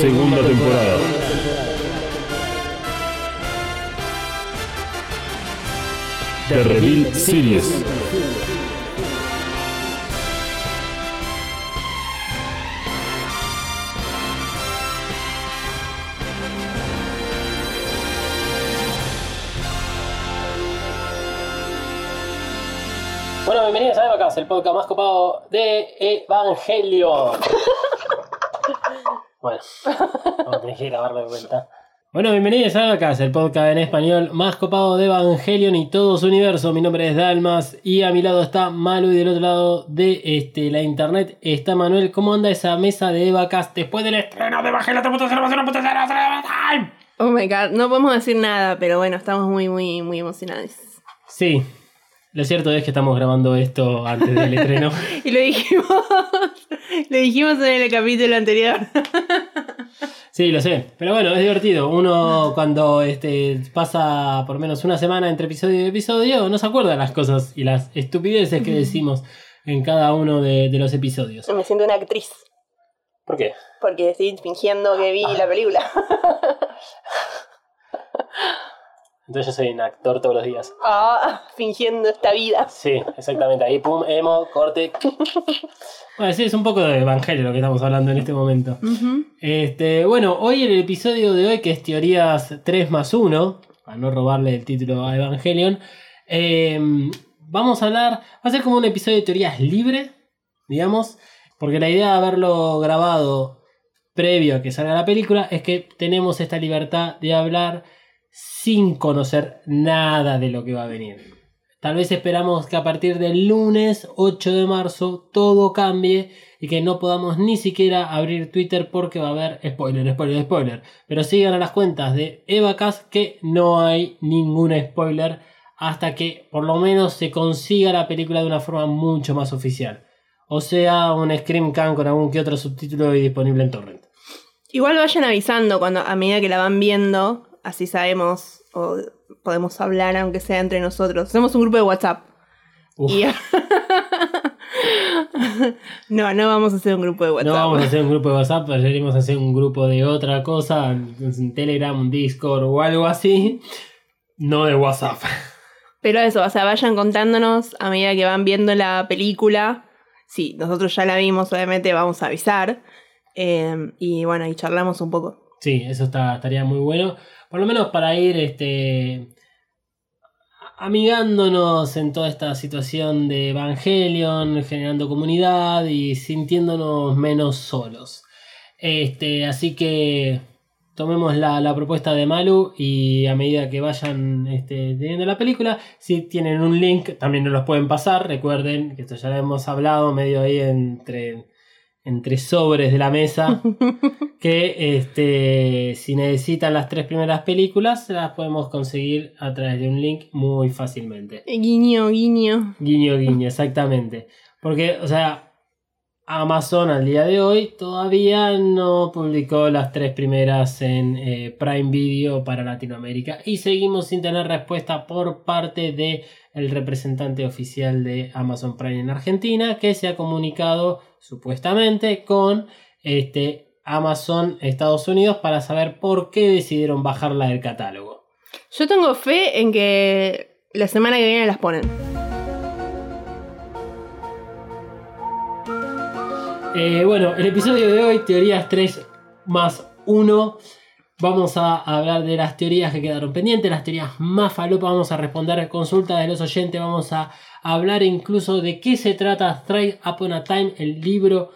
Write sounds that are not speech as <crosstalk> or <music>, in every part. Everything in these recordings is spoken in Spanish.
Segunda temporada. The Reveal Series. Bueno, bienvenidos a Evacast, el podcast más copado de Evangelio. <laughs> bueno, vamos a tener que grabarlo de vuelta. Bueno, bienvenidos a Evacast, el podcast en español más copado de Evangelion y todo su universo. Mi nombre es Dalmas y a mi lado está Malu y del otro lado de este, la internet está Manuel. ¿Cómo anda esa mesa de Evacast después del estreno de Evangelion 3.0.0.0? Oh my god, no podemos decir nada, pero bueno, estamos muy, muy, muy emocionados. Sí, lo cierto es que estamos grabando esto antes del estreno. <laughs> Y lo dijimos, lo dijimos en el capítulo anterior. Sí, lo sé. Pero bueno, es divertido. Uno cuando este, pasa por menos una semana entre episodio y episodio no se acuerda de las cosas y las estupideces que decimos en cada uno de, de los episodios. Me siento una actriz, ¿Por qué? porque estoy fingiendo que vi la película. <laughs> Entonces yo soy un actor todos los días. Ah, <laughs> fingiendo esta vida. Sí, exactamente. Ahí, pum, emo, corte. Bueno, sí, es un poco de evangelio lo que estamos hablando en este momento. Este, bueno, hoy en el episodio de hoy, que es Teorías 3 más 1, para no robarle el título a Evangelion, eh, vamos a hablar, va a ser como un episodio de teorías libre, digamos, porque la idea de haberlo grabado previo a que salga la película es que tenemos esta libertad de hablar sin conocer nada de lo que va a venir. Tal vez esperamos que a partir del lunes 8 de marzo todo cambie y que no podamos ni siquiera abrir Twitter porque va a haber spoiler, spoiler, spoiler. Pero sigan a las cuentas de Evacas que no hay ningún spoiler hasta que por lo menos se consiga la película de una forma mucho más oficial. O sea, un Scream Can con algún que otro subtítulo y disponible en torrent. Igual vayan avisando cuando a medida que la van viendo, así sabemos o podemos hablar aunque sea entre nosotros. Hacemos un grupo de WhatsApp. Y- <laughs> no, no vamos a hacer un grupo de WhatsApp. No vamos a hacer un grupo de WhatsApp, pero iremos a hacer un grupo de otra cosa, en Telegram, un Discord o algo así. No de WhatsApp. Pero eso, o sea, vayan contándonos a medida que van viendo la película. Sí, nosotros ya la vimos, obviamente vamos a avisar. Eh, y bueno, y charlamos un poco. Sí, eso está, estaría muy bueno. Por lo menos para ir este, amigándonos en toda esta situación de Evangelion, generando comunidad y sintiéndonos menos solos. Este, así que tomemos la, la propuesta de Malu y a medida que vayan este, teniendo la película, si tienen un link también nos los pueden pasar. Recuerden que esto ya lo hemos hablado medio ahí entre, entre sobres de la mesa. <laughs> que este, si necesitan las tres primeras películas, las podemos conseguir a través de un link muy fácilmente. Guiño, guiño. Guiño, guiño, exactamente. Porque, o sea, Amazon al día de hoy todavía no publicó las tres primeras en eh, Prime Video para Latinoamérica y seguimos sin tener respuesta por parte de el representante oficial de Amazon Prime en Argentina que se ha comunicado supuestamente con este Amazon Estados Unidos para saber por qué decidieron bajarla del catálogo. Yo tengo fe en que la semana que viene las ponen. Eh, bueno, el episodio de hoy, teorías 3 más 1. Vamos a hablar de las teorías que quedaron pendientes, las teorías más falopas. Vamos a responder consultas de los oyentes. Vamos a hablar incluso de qué se trata Strike Upon a Time, el libro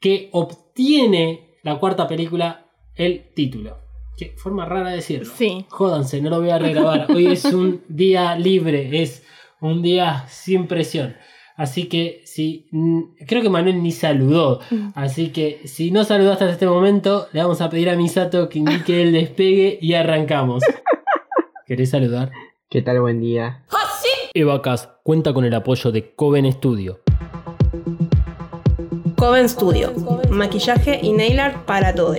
que obtiene la cuarta película, el título. Qué forma rara de decirlo. Sí. Jódanse, no lo voy a regrabar. <laughs> Hoy es un día libre, es un día sin presión. Así que si. mm, Creo que Manuel ni saludó. Así que si no saludaste hasta este momento, le vamos a pedir a Misato que indique el despegue y arrancamos. <laughs> ¿Querés saludar? ¿Qué tal? Buen día. Evacas cuenta con el apoyo de Coven Studio. Coven Studio. Maquillaje y nail art para todos.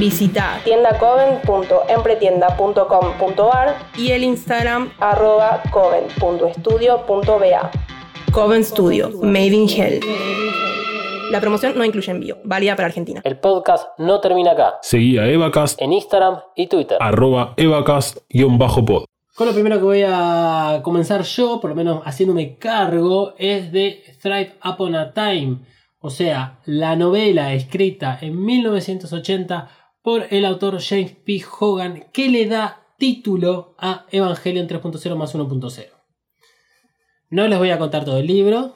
Visita tiendacoven.empretienda.com.ar y el Instagram arroba coven.estudio.ba. Coven Studio, Made in Hell. La promoción no incluye envío, válida para Argentina. El podcast no termina acá. Seguí a Evacast, En Instagram y Twitter. arroba Evacast-pod. Con lo primero que voy a comenzar yo, por lo menos haciéndome cargo, es de Thrive Upon a Time. O sea, la novela escrita en 1980 por el autor James P. Hogan que le da título a Evangelion 3.0 más 1.0. No les voy a contar todo el libro,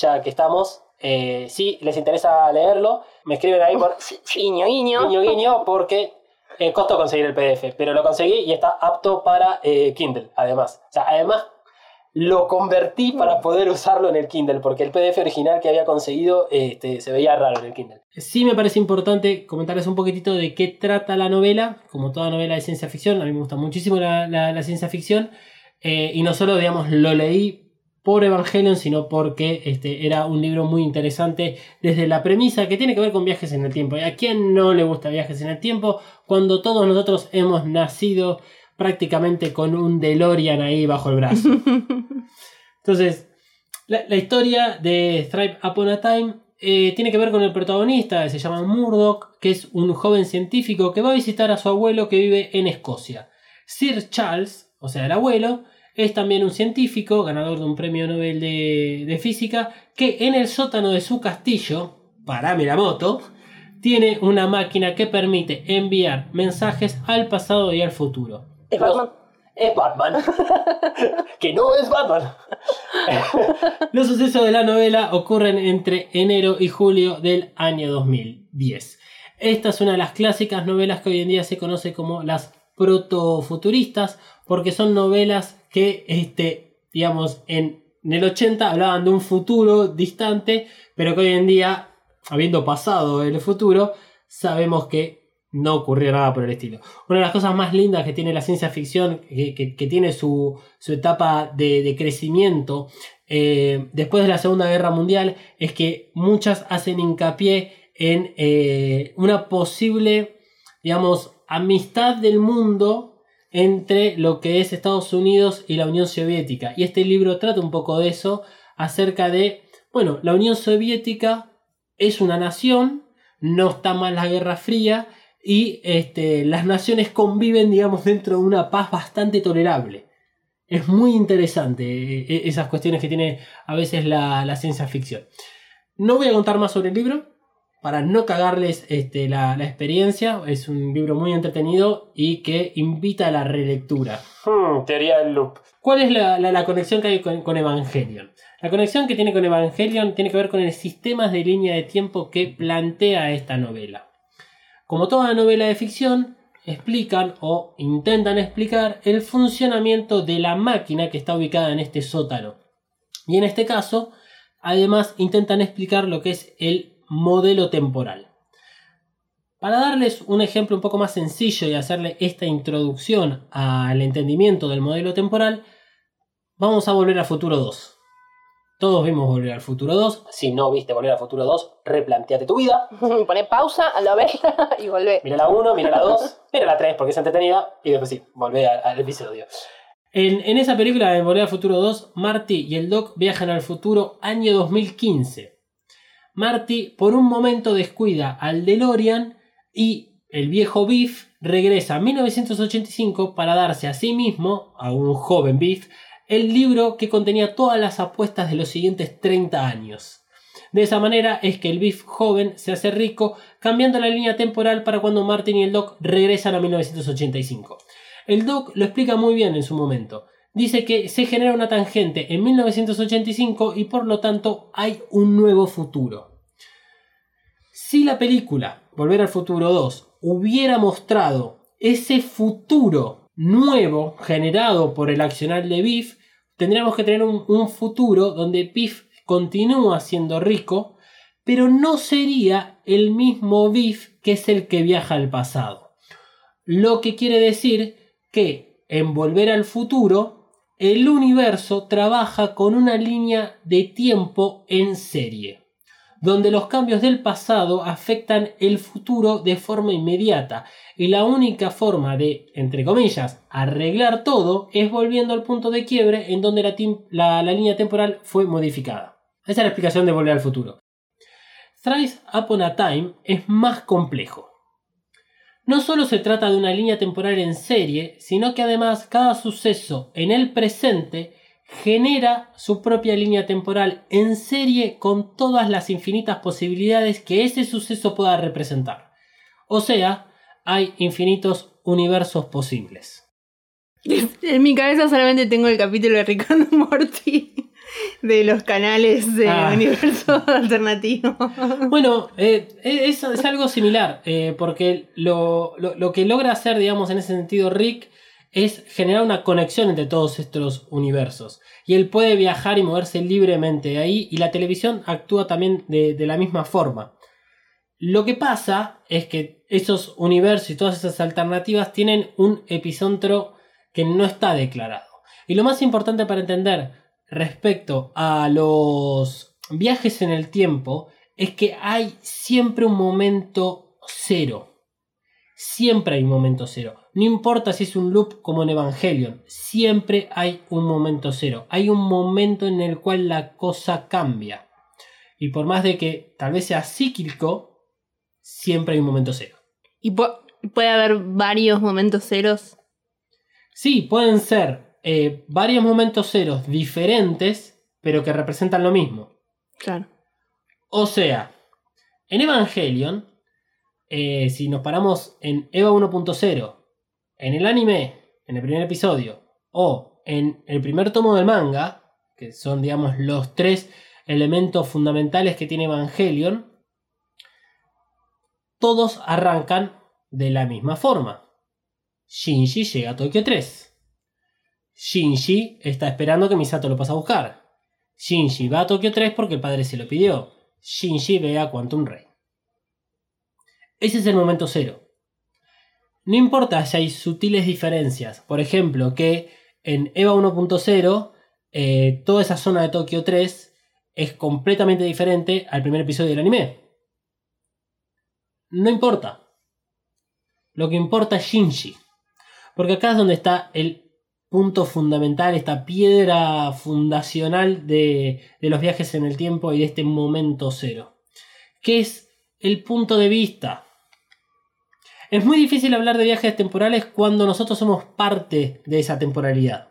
ya que estamos. Eh, si les interesa leerlo, me escriben ahí por Guiño, guiño. guiño guiño porque eh, costó conseguir el PDF, pero lo conseguí y está apto para eh, Kindle, además. O sea, además lo convertí para poder usarlo en el Kindle, porque el PDF original que había conseguido este, se veía raro en el Kindle. Sí me parece importante comentarles un poquitito de qué trata la novela, como toda novela de ciencia ficción, a mí me gusta muchísimo la, ciencia ficción, eh, y no solo, digamos, lo leí por Evangelion, sino porque este, era un libro muy interesante desde la premisa que tiene que ver con viajes en el tiempo. ¿Y a quién no le gusta viajes en el tiempo? Cuando todos nosotros hemos nacido prácticamente con un DeLorean ahí bajo el brazo. <laughs> Entonces, la, la historia de Thrive Upon a Time eh, tiene que ver con el protagonista, se llama Murdoch, que es un joven científico que va a visitar a su abuelo que vive en Escocia. Sir Charles, o sea, el abuelo, es también un científico, ganador de un premio Nobel de, de física, que en el sótano de su castillo, Parame la moto, tiene una máquina que permite enviar mensajes al pasado y al futuro. ¿Es Batman? Es Batman. <laughs> que no es Batman. <laughs> Los sucesos de la novela ocurren entre enero y julio del año 2010. Esta es una de las clásicas novelas que hoy en día se conoce como las protofuturistas, porque son novelas que, este, digamos, en, en el 80 hablaban de un futuro distante, pero que hoy en día, habiendo pasado el futuro, sabemos que no ocurrió nada por el estilo. Una de las cosas más lindas que tiene la ciencia ficción, que, que- tiene su, su etapa de, de crecimiento eh, después de la Segunda Guerra Mundial, es que muchas hacen hincapié en eh, una posible, digamos, amistad del mundo entre lo que es Estados Unidos y la Unión Soviética. Y este libro trata un poco de eso, acerca de, bueno, la Unión Soviética es una nación, no está mal la Guerra Fría, y este, las naciones conviven, digamos, dentro de una paz bastante tolerable. Es muy interesante eh, eh, esas cuestiones que tiene a veces la, la ciencia ficción. No voy a contar más sobre el libro para no cagarles este, la, la experiencia. Es un libro muy entretenido y que invita a la relectura. Hmm, teoría del loop. ¿Cuál es la, la- la conexión que hay con, con Evangelion? La conexión que tiene con Evangelion tiene que ver con el sistema de línea de tiempo que plantea esta novela. Como toda novela de ficción, explican o intentan explicar el funcionamiento de la máquina que está ubicada en este sótano. Y en este caso, además intentan explicar lo que es el modelo temporal. Para darles un ejemplo un poco más sencillo y hacerle esta introducción al entendimiento del modelo temporal, vamos a volver a Futuro 2. Todos vimos Volver al Futuro 2. Si no viste Volver al Futuro 2, replanteate tu vida. <laughs> Poné pausa, a la vez <laughs> y volvé. Mira la 1, mira la 2, mira la 3 porque es entretenida y después sí, volvé al, al episodio. En, en esa película de Volver al Futuro 2, Marty y el Doc viajan al futuro año 2015. Marty por un momento descuida al DeLorean y el viejo Biff regresa a 1985 para darse a sí mismo, a un joven Biff, el libro que contenía todas las apuestas de los siguientes 30 años. De esa manera es que el Biff joven se hace rico, cambiando la línea temporal para cuando Martin y el Doc regresan a 1985. El Doc lo explica muy bien en su momento. Dice que se genera una tangente en 1985 y por lo tanto hay un nuevo futuro. Si la película Volver al Futuro 2 hubiera mostrado ese futuro nuevo generado por el accionar de Biff, tendríamos que tener un, un futuro donde Biff continúa siendo rico, pero no sería el mismo Biff que es el que viaja al pasado. Lo que quiere decir que en Volver al Futuro, el universo trabaja con una línea de tiempo en serie, donde los cambios del pasado afectan el futuro de forma inmediata, y la única forma de, entre comillas, arreglar todo es volviendo al punto de quiebre en donde la, línea temporal fue modificada. Esa es la explicación de Volver al Futuro. Thrice Upon a Time es más complejo. No solo se trata de una línea temporal en serie, sino que además cada suceso en el presente genera su propia línea temporal en serie con todas las infinitas posibilidades que ese suceso pueda representar. O sea, hay infinitos universos posibles. En mi cabeza solamente tengo el capítulo de Ricardo <laughs> Morty de los canales de Ah. universo <laughs> alternativo. Bueno, eh, es, es algo similar, eh, porque lo, lo- lo que logra hacer, digamos, en ese sentido Rick es generar una conexión entre todos estos universos. Y él puede viajar y moverse libremente de ahí, y la televisión actúa también de, la misma forma. Lo que pasa es que esos universos y todas esas alternativas tienen un epicentro que no está declarado. Y lo más importante para entender respecto a los viajes en el tiempo es que hay siempre un momento cero. Siempre hay un momento cero. No importa si es un loop como en Evangelion, siempre hay un momento cero. Hay un momento en el cual la cosa cambia. Y por más de que tal vez sea cíclico, siempre hay un momento cero. Y pu- puede haber varios momentos ceros. Sí, pueden ser eh, varios momentos ceros diferentes, pero que representan lo mismo. Claro. O sea, en Evangelion, eh, si nos paramos en Eva 1.0, en el anime, en el primer episodio, o en el primer tomo del manga, que son, digamos, los tres elementos fundamentales que tiene Evangelion, todos arrancan de la misma forma. Shinji llega a Tokio 3. Shinji está esperando que Misato lo pase a buscar. Shinji va a Tokio 3 porque el padre se lo pidió. Shinji ve a Quantum Ray. Ese es el momento cero. No importa si hay sutiles diferencias. Por ejemplo, que en EVA 1.0 eh, toda esa zona de Tokio 3 es completamente diferente al primer episodio del anime. No importa. Lo que importa es Shinji. Porque acá es donde está el punto fundamental, esta piedra fundacional de, de los viajes en el tiempo y de este momento cero. Que es el punto de vista. Es muy difícil hablar de viajes temporales cuando nosotros somos parte de esa temporalidad.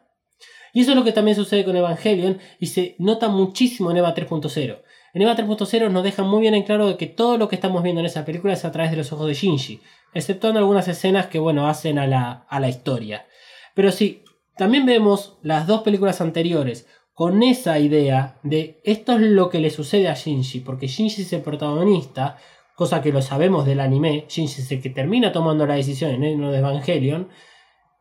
Y eso es lo que también sucede con Evangelion y se nota muchísimo en EVA 3.0. En EVA 3.0 nos deja muy bien en claro que todo lo que estamos viendo en esa película es a través de los ojos de Shinji, exceptuando algunas escenas que bueno hacen a la, a la historia. Pero sí, también vemos las dos películas anteriores con esa idea de esto es lo que le sucede a Shinji, porque Shinji es el protagonista, cosa que lo sabemos del anime, Shinji es el que termina tomando la decisión en el de Evangelion.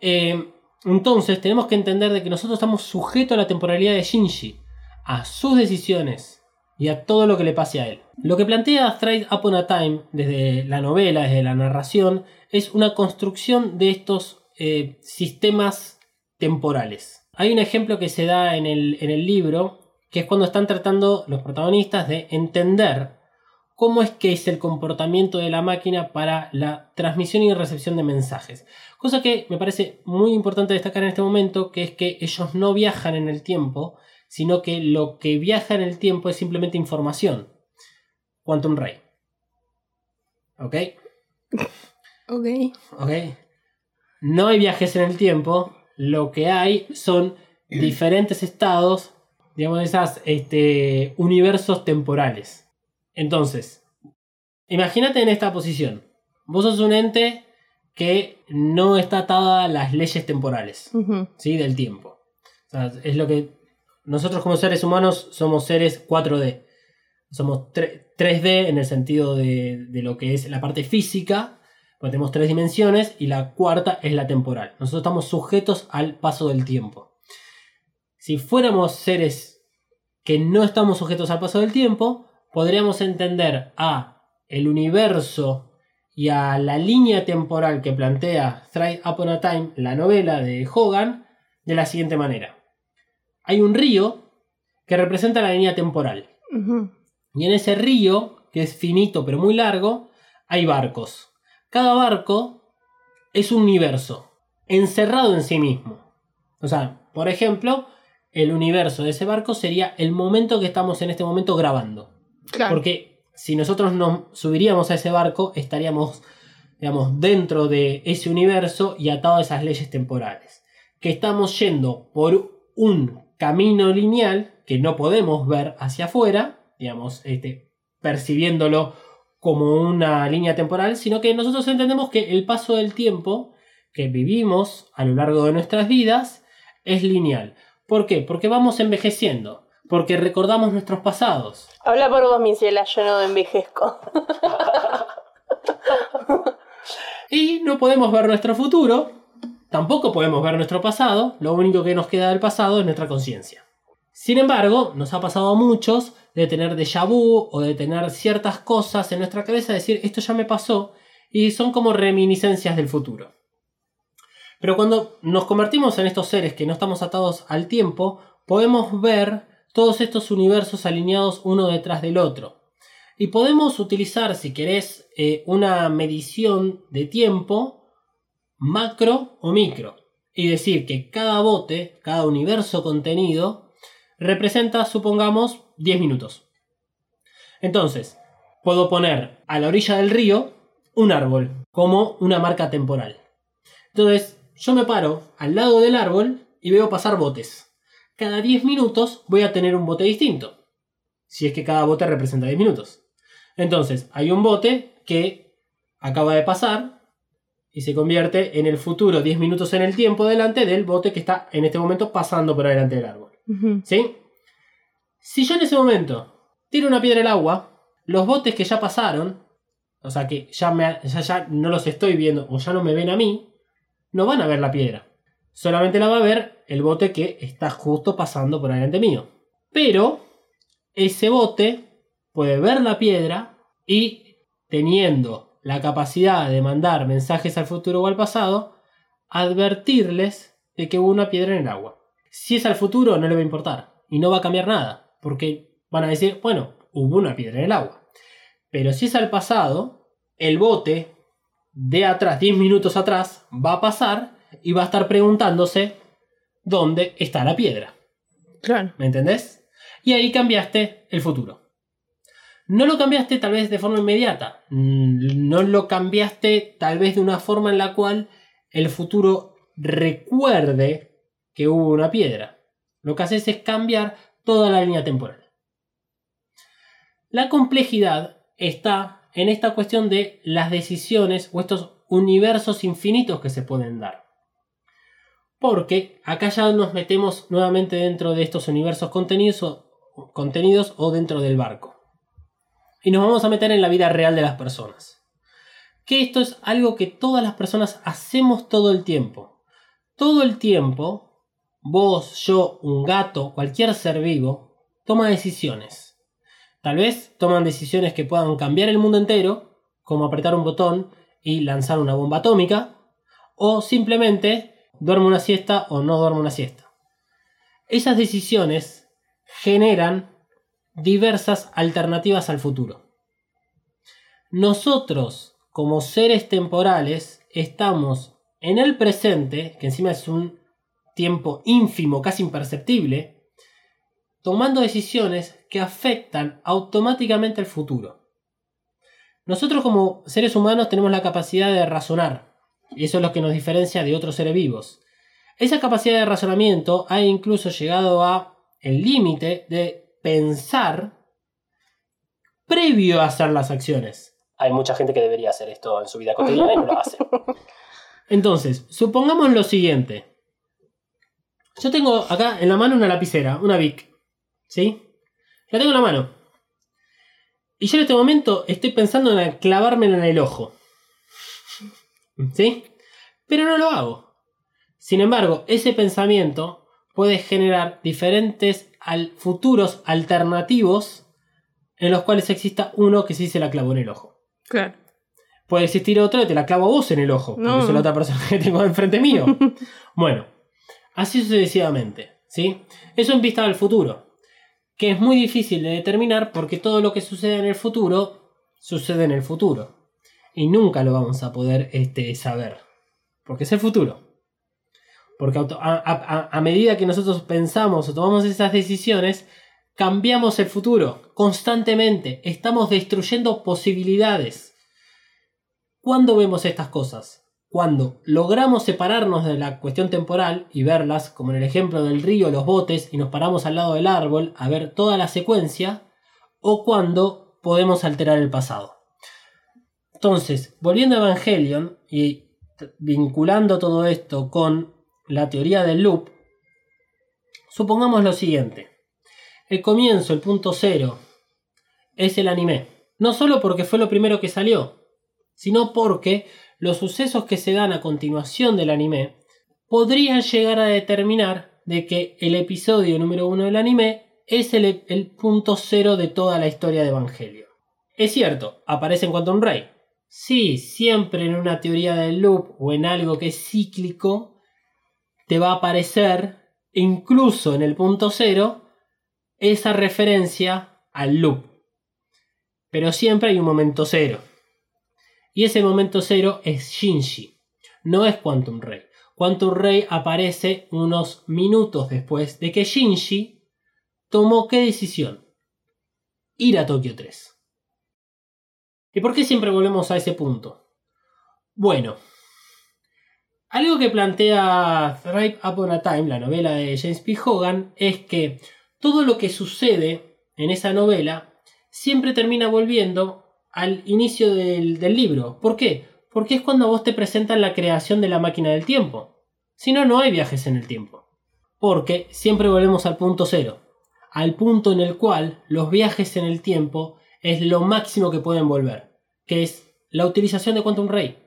Eh, entonces tenemos que entender de que nosotros estamos sujetos a la temporalidad de Shinji, a sus decisiones y a todo lo que le pase a él. Lo que plantea Straight Upon a Time desde la novela, desde la narración, es una construcción de estos eh, sistemas temporales. Hay un ejemplo que se da en el, en el libro, que es cuando están tratando los protagonistas de entender cómo es que es el comportamiento de la máquina para la transmisión y recepción de mensajes. Cosa que me parece muy importante destacar en este momento, que es que ellos no viajan en el tiempo, sino que lo que viaja en el tiempo es simplemente información. Quantum Ray. ¿Ok? Ok. ¿Ok? No hay viajes en el tiempo, lo que hay son diferentes estados, digamos, esas este, universos temporales. Entonces, imagínate en esta posición. Vos sos un ente que no está atada a las leyes temporales. ¿sí? Del tiempo. O sea, es lo que nosotros como seres humanos somos seres 4D. Somos tre- 3D en el sentido de, de lo que es la parte física, porque tenemos tres dimensiones y la cuarta es la temporal. Nosotros estamos sujetos al paso del tiempo. Si fuéramos seres que no estamos sujetos al paso del tiempo, podríamos entender a el universo y a la línea temporal que plantea Straight Upon a Time, la novela de Hogan, de la siguiente manera. Hay un río que representa la línea temporal. Y en ese río, que es finito pero muy largo, hay barcos. Cada barco es un universo, encerrado en sí mismo. O sea, por ejemplo, el universo de ese barco sería el momento que estamos en este momento grabando. Porque si nosotros nos subiríamos a ese barco, estaríamos, digamos, dentro de ese universo y atados a esas leyes temporales. Que estamos yendo por un camino lineal que no podemos ver hacia afuera, digamos, este, percibiéndolo como una línea temporal, sino que nosotros entendemos que el paso del tiempo que vivimos a lo largo de nuestras vidas es lineal. ¿Por qué? Porque vamos envejeciendo, porque recordamos nuestros pasados. Habla por vos, mi ciela, yo no envejezco. <laughs> Y no podemos ver nuestro futuro, tampoco podemos ver nuestro pasado, lo único que nos queda del pasado es nuestra conciencia. Sin embargo, nos ha pasado a muchos de tener déjà vu o de tener ciertas cosas en nuestra cabeza, decir esto ya me pasó, y son como reminiscencias del futuro. Pero cuando nos convertimos en estos seres que no estamos atados al tiempo, podemos ver todos estos universos alineados uno detrás del otro. Y podemos utilizar, si querés, eh, una medición de tiempo macro o micro. Y decir que cada bote, cada universo contenido, representa, supongamos, 10 minutos. Entonces, puedo poner a la orilla del río un árbol como una marca temporal. Entonces, yo me paro al lado del árbol y veo pasar botes. Cada 10 minutos voy a tener un bote distinto. Si es que cada bote representa 10 minutos. Entonces, hay un bote que acaba de pasar y se convierte en el futuro 10 minutos en el tiempo delante del bote que está en este momento pasando por delante del árbol. ¿Sí? Si yo en ese momento tiro una piedra al agua, los botes que ya pasaron, o sea que ya, me, ya, ya no los estoy viendo o ya no me ven a mí, no van a ver la piedra. Solamente la va a ver el bote que está justo pasando por delante mío. Pero ese bote puede ver la piedra y teniendo la capacidad de mandar mensajes al futuro o al pasado, advertirles de que hubo una piedra en el agua. Si es al futuro no le va a importar y no va a cambiar nada, porque van a decir, bueno, hubo una piedra en el agua. Pero si es al pasado, el bote de atrás, 10 minutos atrás, va a pasar y va a estar preguntándose dónde está la piedra. Claro. ¿Me entendés? Y ahí cambiaste el futuro. No lo cambiaste tal vez de forma inmediata. Mm, No lo cambiaste tal vez de una forma en la cual el futuro recuerde que hubo una piedra. Lo que haces es cambiar toda la línea temporal. La complejidad está en esta cuestión de las decisiones o estos universos infinitos que se pueden dar. Porque acá ya nos metemos nuevamente dentro de estos universos contenidos o, contenidos o dentro del barco. Y nos vamos a meter en la vida real de las personas. Que esto es algo que todas las personas hacemos todo el tiempo. Todo el tiempo, vos, yo, un gato, cualquier ser vivo, toma decisiones. Tal vez toman decisiones que puedan cambiar el mundo entero, como apretar un botón y lanzar una bomba atómica, o simplemente duerme una siesta o no duerme una siesta. Esas decisiones generan diversas alternativas al futuro. Nosotros, como seres temporales, estamos en el presente, que encima es un tiempo ínfimo, casi imperceptible, tomando decisiones que afectan automáticamente el futuro. Nosotros como seres humanos tenemos la capacidad de razonar, y eso es lo que nos diferencia de otros seres vivos. Esa capacidad de razonamiento ha incluso llegado a el límite de pensar previo a hacer las acciones. Hay mucha gente que debería hacer esto en su vida cotidiana y no lo hace. <laughs> Entonces, supongamos lo siguiente. Yo tengo acá en la mano una lapicera, una Bic. ¿Sí? La tengo en la mano. Y yo en este momento estoy pensando en clavármela en el ojo. ¿Sí? Pero no lo hago. Sin embargo, ese pensamiento puede generar diferentes al- futuros alternativos en los cuales exista uno que sí se la clavó en el ojo. Claro. Puede existir otro que te la clavo a vos en el ojo, porque soy la otra persona que tengo enfrente mío. <laughs> bueno, así sucesivamente, ¿sí? Eso en vista del futuro, que es muy difícil de determinar porque todo lo que sucede en el futuro sucede en el futuro. Y nunca lo vamos a poder este, saber, porque es el futuro. Porque a- a medida que nosotros pensamos o tomamos esas decisiones, cambiamos el futuro constantemente. Estamos destruyendo posibilidades. ¿Cuándo vemos estas cosas? Cuando logramos separarnos de la cuestión temporal y verlas, como en el ejemplo del río, los botes, y nos paramos al lado del árbol a ver toda la secuencia, o cuando podemos alterar el pasado. Entonces, volviendo a Evangelion y vinculando todo esto con la teoría del loop, supongamos lo siguiente. El comienzo, el punto cero, es el anime. No solo porque fue lo primero que salió, sino porque los sucesos que se dan a continuación del anime podrían llegar a determinar de que el episodio número uno del anime es el, punto cero de toda la historia de Evangelio. Es cierto, aparece en Quantum Ray. Sí, siempre en una teoría del loop o en algo que es cíclico, te va a aparecer, incluso en el punto cero, esa referencia al loop. Pero siempre hay un momento cero. Y ese momento cero es Shinji, no es Quantum Ray. Quantum Ray aparece unos minutos después de que Shinji tomó qué decisión? Ir a Tokio 3. ¿Y por qué siempre volvemos a ese punto? Bueno, algo que plantea Thrive Upon a Time, la novela de James P. Hogan, es que todo lo que sucede en esa novela siempre termina volviendo al inicio del, libro. ¿Por qué? Porque es cuando vos te presentan la creación de la máquina del tiempo. Si no, no hay viajes en el tiempo. Porque siempre volvemos al punto cero. Al punto en el cual los viajes en el tiempo es lo máximo que pueden volver. Que es la utilización de Quantum Ray.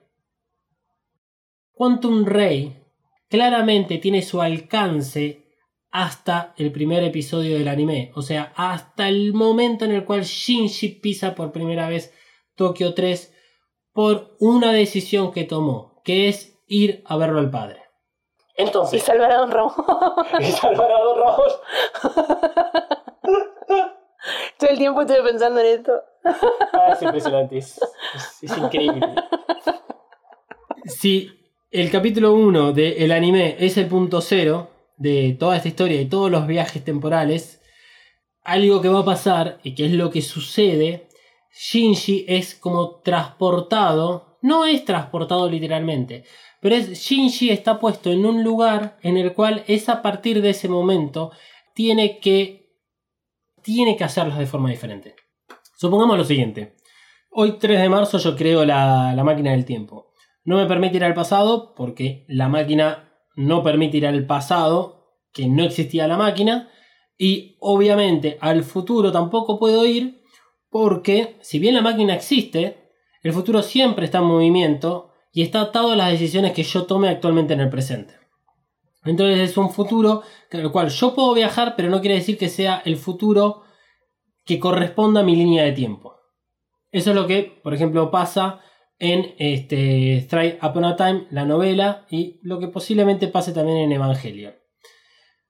Quantum Ray claramente tiene su alcance hasta el primer episodio del anime. O sea, hasta el momento en el cual Shinji pisa por primera vez Tokio 3 por una decisión que tomó, que es ir a verlo al padre. Y Entonces, salvar a Don Ramón. y salvar a Don Ramón. <laughs> <laughs> Todo el tiempo estuve pensando en esto. Ah, es impresionante, es, increíble. Si el capítulo 1 del anime es el punto cero de toda esta historia y todos los viajes temporales, algo que va a pasar y que es lo que sucede, Shinji es como transportado, no es transportado literalmente, pero es Shinji está puesto en un lugar en el cual es a partir de ese momento tiene que tiene que hacerlas de forma diferente. Supongamos lo siguiente. Hoy 3 de marzo yo creo la, la máquina del tiempo. No me permite ir al pasado porque la máquina no permite ir al pasado, que no existía la máquina. Y obviamente al futuro tampoco puedo ir porque si bien la máquina existe, el futuro siempre está en movimiento y está atado a las decisiones que yo tome actualmente en el presente. Entonces es un futuro en el cual yo puedo viajar, pero no quiere decir que sea el futuro que corresponda a mi línea de tiempo. Eso es lo que, por ejemplo, pasa en este, Strike Upon a Time, la novela, y lo que posiblemente pase también en Evangelion.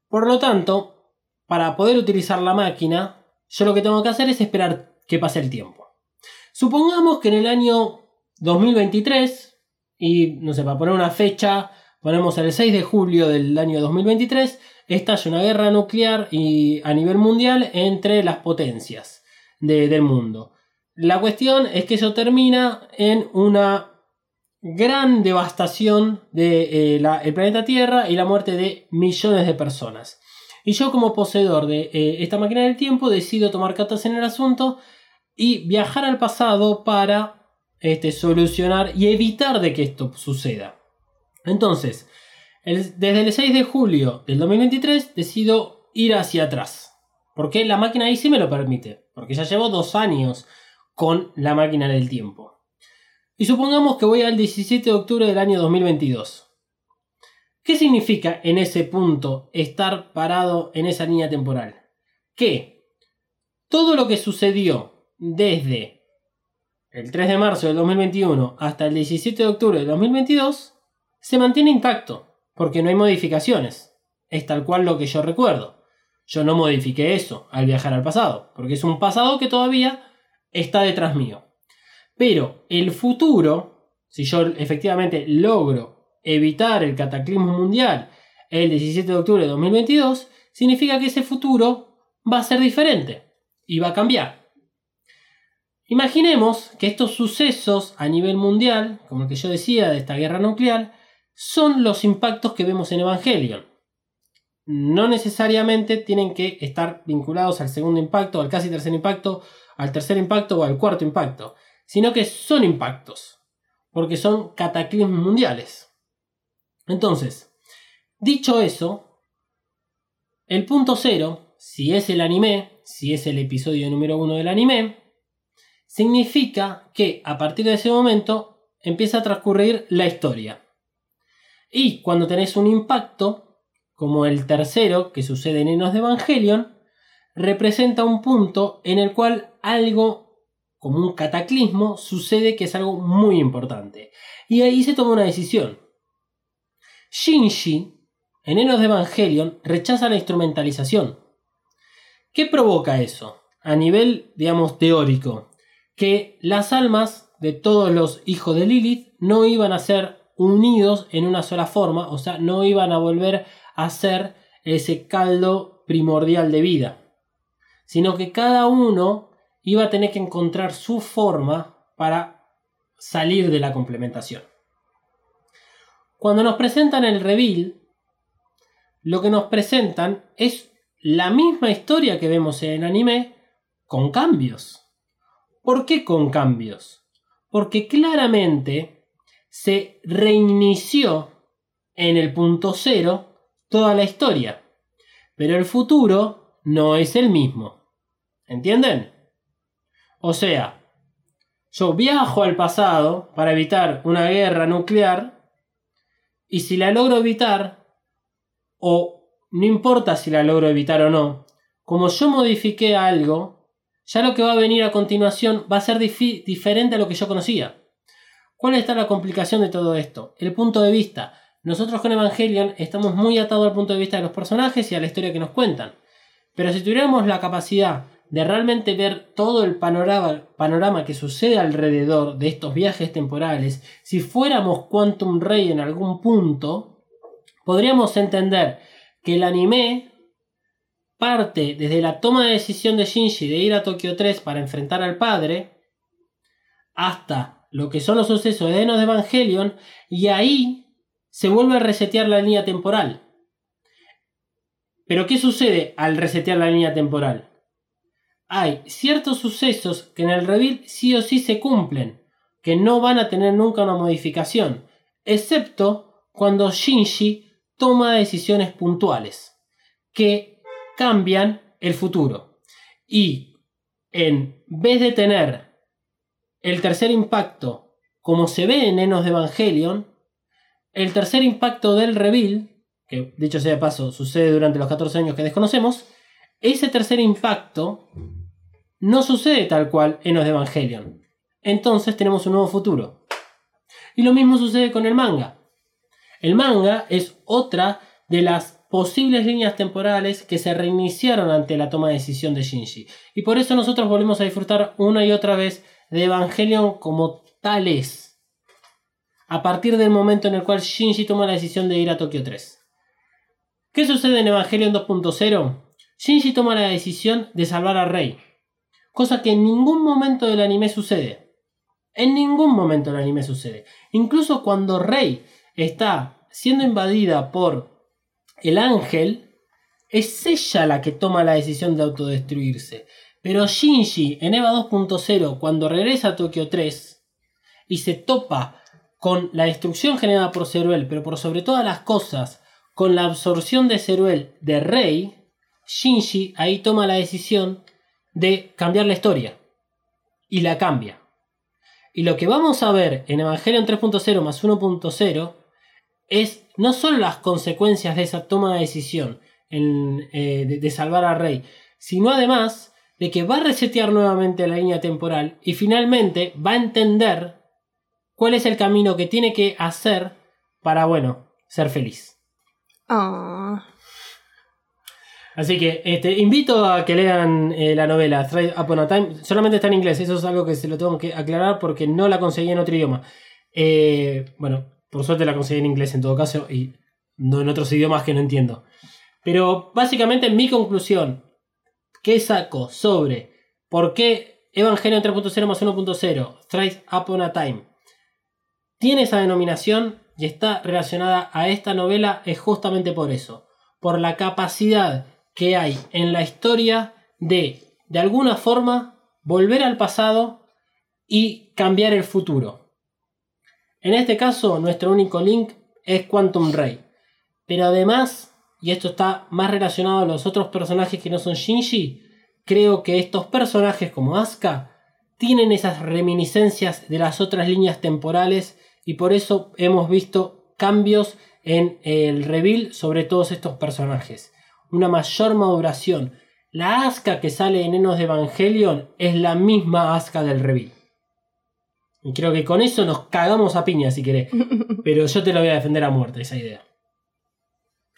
Por lo tanto, para poder utilizar la máquina, yo lo que tengo que hacer es esperar que pase el tiempo. Supongamos que en el año 2023, y no sé, para poner una fecha, ponemos el 6 de julio del año 2023, estalla una guerra nuclear y a nivel mundial entre las potencias de- del mundo. La cuestión es que eso termina en una gran devastación del planeta Tierra y la muerte de millones de personas. Y yo como poseedor de eh, esta máquina del tiempo decido tomar cartas en el asunto y viajar al pasado para este, solucionar y evitar de que esto suceda. Entonces, desde el 6 de julio del 2023 decido ir hacia atrás. Porque la máquina ahí sí me lo permite. Porque ya llevo dos años con la máquina del tiempo. Y supongamos que voy al 17 de octubre del año 2022. ¿Qué significa en ese punto estar parado en esa línea temporal? Que todo lo que sucedió desde el 3 de marzo del 2021 hasta el 17 de octubre del 2022 se mantiene intacto, porque no hay modificaciones. Es tal cual lo que yo recuerdo. Yo no modifiqué eso al viajar al pasado, porque es un pasado que todavía está detrás mío. Pero el futuro, si yo efectivamente logro evitar el cataclismo mundial el 17 de octubre de 2022, significa que ese futuro va a ser diferente y va a cambiar. Imaginemos que estos sucesos a nivel mundial, como el que yo decía de esta guerra nuclear, son los impactos que vemos en Evangelion. No necesariamente tienen que estar vinculados al segundo impacto, al casi tercer impacto, al tercer impacto o al cuarto impacto, sino que son impactos, porque son cataclismos mundiales. Entonces, dicho eso, el punto cero, si es el anime, si es el episodio número uno del anime, significa que a partir de ese momento empieza a transcurrir la historia. Y cuando tenés un impacto, como el tercero que sucede en Enos de Evangelion, representa un punto en el cual algo, como un cataclismo, sucede que es algo muy importante. Y ahí se toma una decisión. Shinji, en Enos de Evangelion, rechaza la instrumentalización. ¿Qué provoca eso? A nivel, digamos, teórico. Que las almas de todos los hijos de Lilith no iban a ser unidos en una sola forma, o sea, no iban a volver a ser ese caldo primordial de vida, sino que cada uno iba a tener que encontrar su forma para salir de la complementación. Cuando nos presentan el reveal, lo que nos presentan es la misma historia que vemos en anime con cambios. ¿Por qué con cambios? Porque claramente se reinició en el punto cero toda la historia. Pero el futuro no es el mismo. ¿Entienden? O sea, yo viajo al pasado para evitar una guerra nuclear y si la logro evitar, o no importa si la logro evitar o no, como yo modifiqué algo, ya lo que va a venir a continuación va a ser diferente a lo que yo conocía. ¿Cuál está la complicación de todo esto? El punto de vista. Nosotros con Evangelion estamos muy atados al punto de vista de los personajes y a la historia que nos cuentan. Pero si tuviéramos la capacidad de realmente ver todo el panorama, panorama que sucede alrededor de estos viajes temporales, si fuéramos Quantum Ray en algún punto, podríamos entender que el anime parte desde la toma de decisión de Shinji de ir a Tokio 3 para enfrentar al padre, hasta lo que son los sucesos de Enos de Evangelion, y ahí se vuelve a resetear la línea temporal. Pero ¿qué sucede al resetear la línea temporal? Hay ciertos sucesos que en el reveal sí o sí se cumplen, que no van a tener nunca una modificación, excepto cuando Shinji toma decisiones puntuales que cambian el futuro. Y en vez de tener el tercer impacto como se ve en Enos de Evangelion, el tercer impacto del reveal, que dicho sea de paso sucede durante los 14 años que desconocemos, ese tercer impacto no sucede tal cual en los de Evangelion. Entonces tenemos un nuevo futuro. Y lo mismo sucede con el manga. El manga es otra de las posibles líneas temporales que se reiniciaron ante la toma de decisión de Shinji. Y por eso nosotros volvemos a disfrutar una y otra vez de Evangelion como tal es. A partir del momento en el cual Shinji toma la decisión de ir a Tokio 3. ¿Qué sucede en Evangelion 2.0? Shinji toma la decisión de salvar a Rei. Cosa que en ningún momento del anime sucede. En ningún momento del anime sucede. Incluso cuando Rei está siendo invadida por el ángel, es ella la que toma la decisión de autodestruirse. Pero Shinji en EVA 2.0, cuando regresa a Tokio 3 y se topa con la destrucción generada por Ceruel, pero por sobre todas las cosas, con la absorción de Ceruel de Rey, Shinji ahí toma la decisión de cambiar la historia. Y la cambia. Y lo que vamos a ver en Evangelion 3.0 más 1.0 es no solo las consecuencias de esa toma de decisión eh, de, de salvar a Rey, sino además de que va a resetear nuevamente la línea temporal y finalmente va a entender cuál es el camino que tiene que hacer para, bueno, ser feliz. Ah. Así que este, invito a que lean eh, la novela Straight Upon a Time. Solamente está en inglés, eso es algo que se lo tengo que aclarar porque no la conseguí en otro idioma. Eh, bueno, por suerte la conseguí en inglés en todo caso y no en otros idiomas que no entiendo. Pero básicamente mi conclusión, ¿qué saco sobre por qué Evangelion 3.0 más 1.0, Straight Upon a Time, tiene esa denominación y está relacionada a esta novela es justamente por eso, por la capacidad que hay en la historia de, de alguna forma, volver al pasado y cambiar el futuro. En este caso, nuestro único link es Quantum Ray. Pero además, y esto está más relacionado a los otros personajes que no son Shinji, creo que estos personajes como Asuka tienen esas reminiscencias de las otras líneas temporales y por eso hemos visto cambios en el reveal sobre todos estos personajes una mayor maduración. La Aska que sale en Enos de Evangelion es la misma Aska del Reveal. Y creo que con eso nos cagamos a piña si querés. <laughs> Pero yo te lo voy a defender a muerte, esa idea.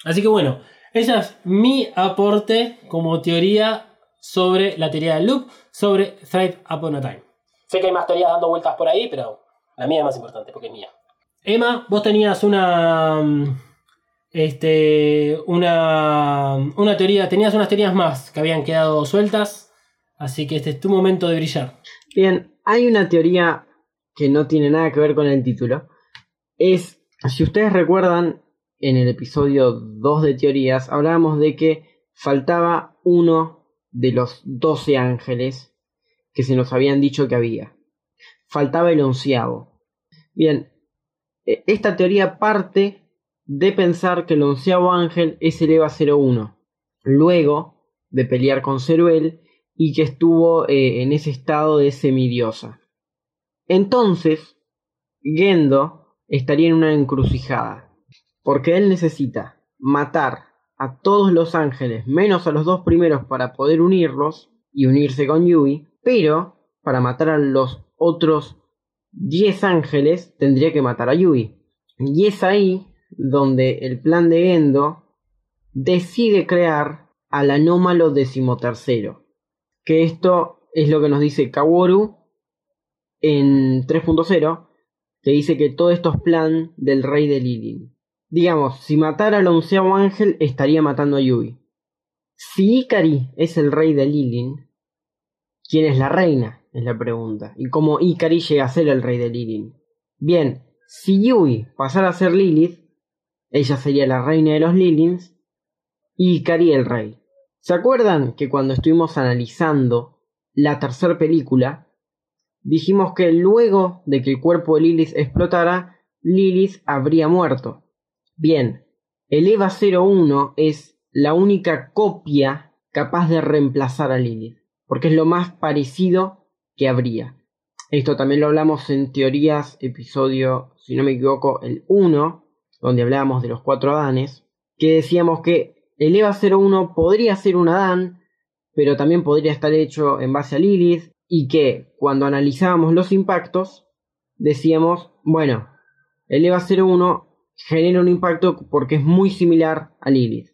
Así que bueno, ese es mi aporte como teoría sobre la teoría del loop, sobre Thrive Upon a Time. Sé que hay más teorías dando vueltas por ahí, pero la mía es más importante porque es mía. Emma, vos tenías una. Este. Una. Una teoría. Tenías unas teorías más que habían quedado sueltas. Así que este es tu momento de brillar. Bien, hay una teoría que no tiene nada que ver con el título. Es, si ustedes recuerdan, en el episodio 2 de teorías hablábamos de que faltaba uno de los 12 ángeles que se nos habían dicho que había. Faltaba el onceavo. Bien, e- esta teoría parte de pensar que el onceavo ángel es el EVA 01. Luego de pelear con Ceruel y que estuvo eh, en ese estado de semidiosa. Entonces, Gendo estaría en una encrucijada, porque él necesita matar a todos los ángeles menos a los dos primeros para poder unirlos y unirse con Yui, pero para matar a los otros 10 ángeles tendría que matar a Yui. Y es ahí donde el plan de Gendo decide crear al anómalo decimotercero. Que esto es lo que nos dice Kaworu en 3.0, que dice que todo esto es plan del rey de Lilin. Digamos, si matara al onceavo ángel, estaría matando a Yui. Si Ikari es el rey de Lilin, ¿quién es la reina? Es la pregunta. ¿Y cómo Ikari llega a ser el rey de Lilin? Bien, si Yui pasara a ser Lilith, ella sería la reina de los Lilins y Ikari el rey. ¿Se acuerdan que cuando estuvimos analizando la tercera película, dijimos que luego de que el cuerpo de Lilith explotara, Lilith habría muerto? Bien, el EVA 01 es la única copia capaz de reemplazar a Lilith, porque es lo más parecido que habría. Esto también lo hablamos en teorías, episodio, si no me equivoco, el 1, donde hablábamos de los cuatro Adanes, que decíamos que el EVA 01 podría ser un Adán, pero también podría estar hecho en base a Lilith, y que cuando analizábamos los impactos, decíamos, bueno, el EVA 01 genera un impacto porque es muy similar a Lilith.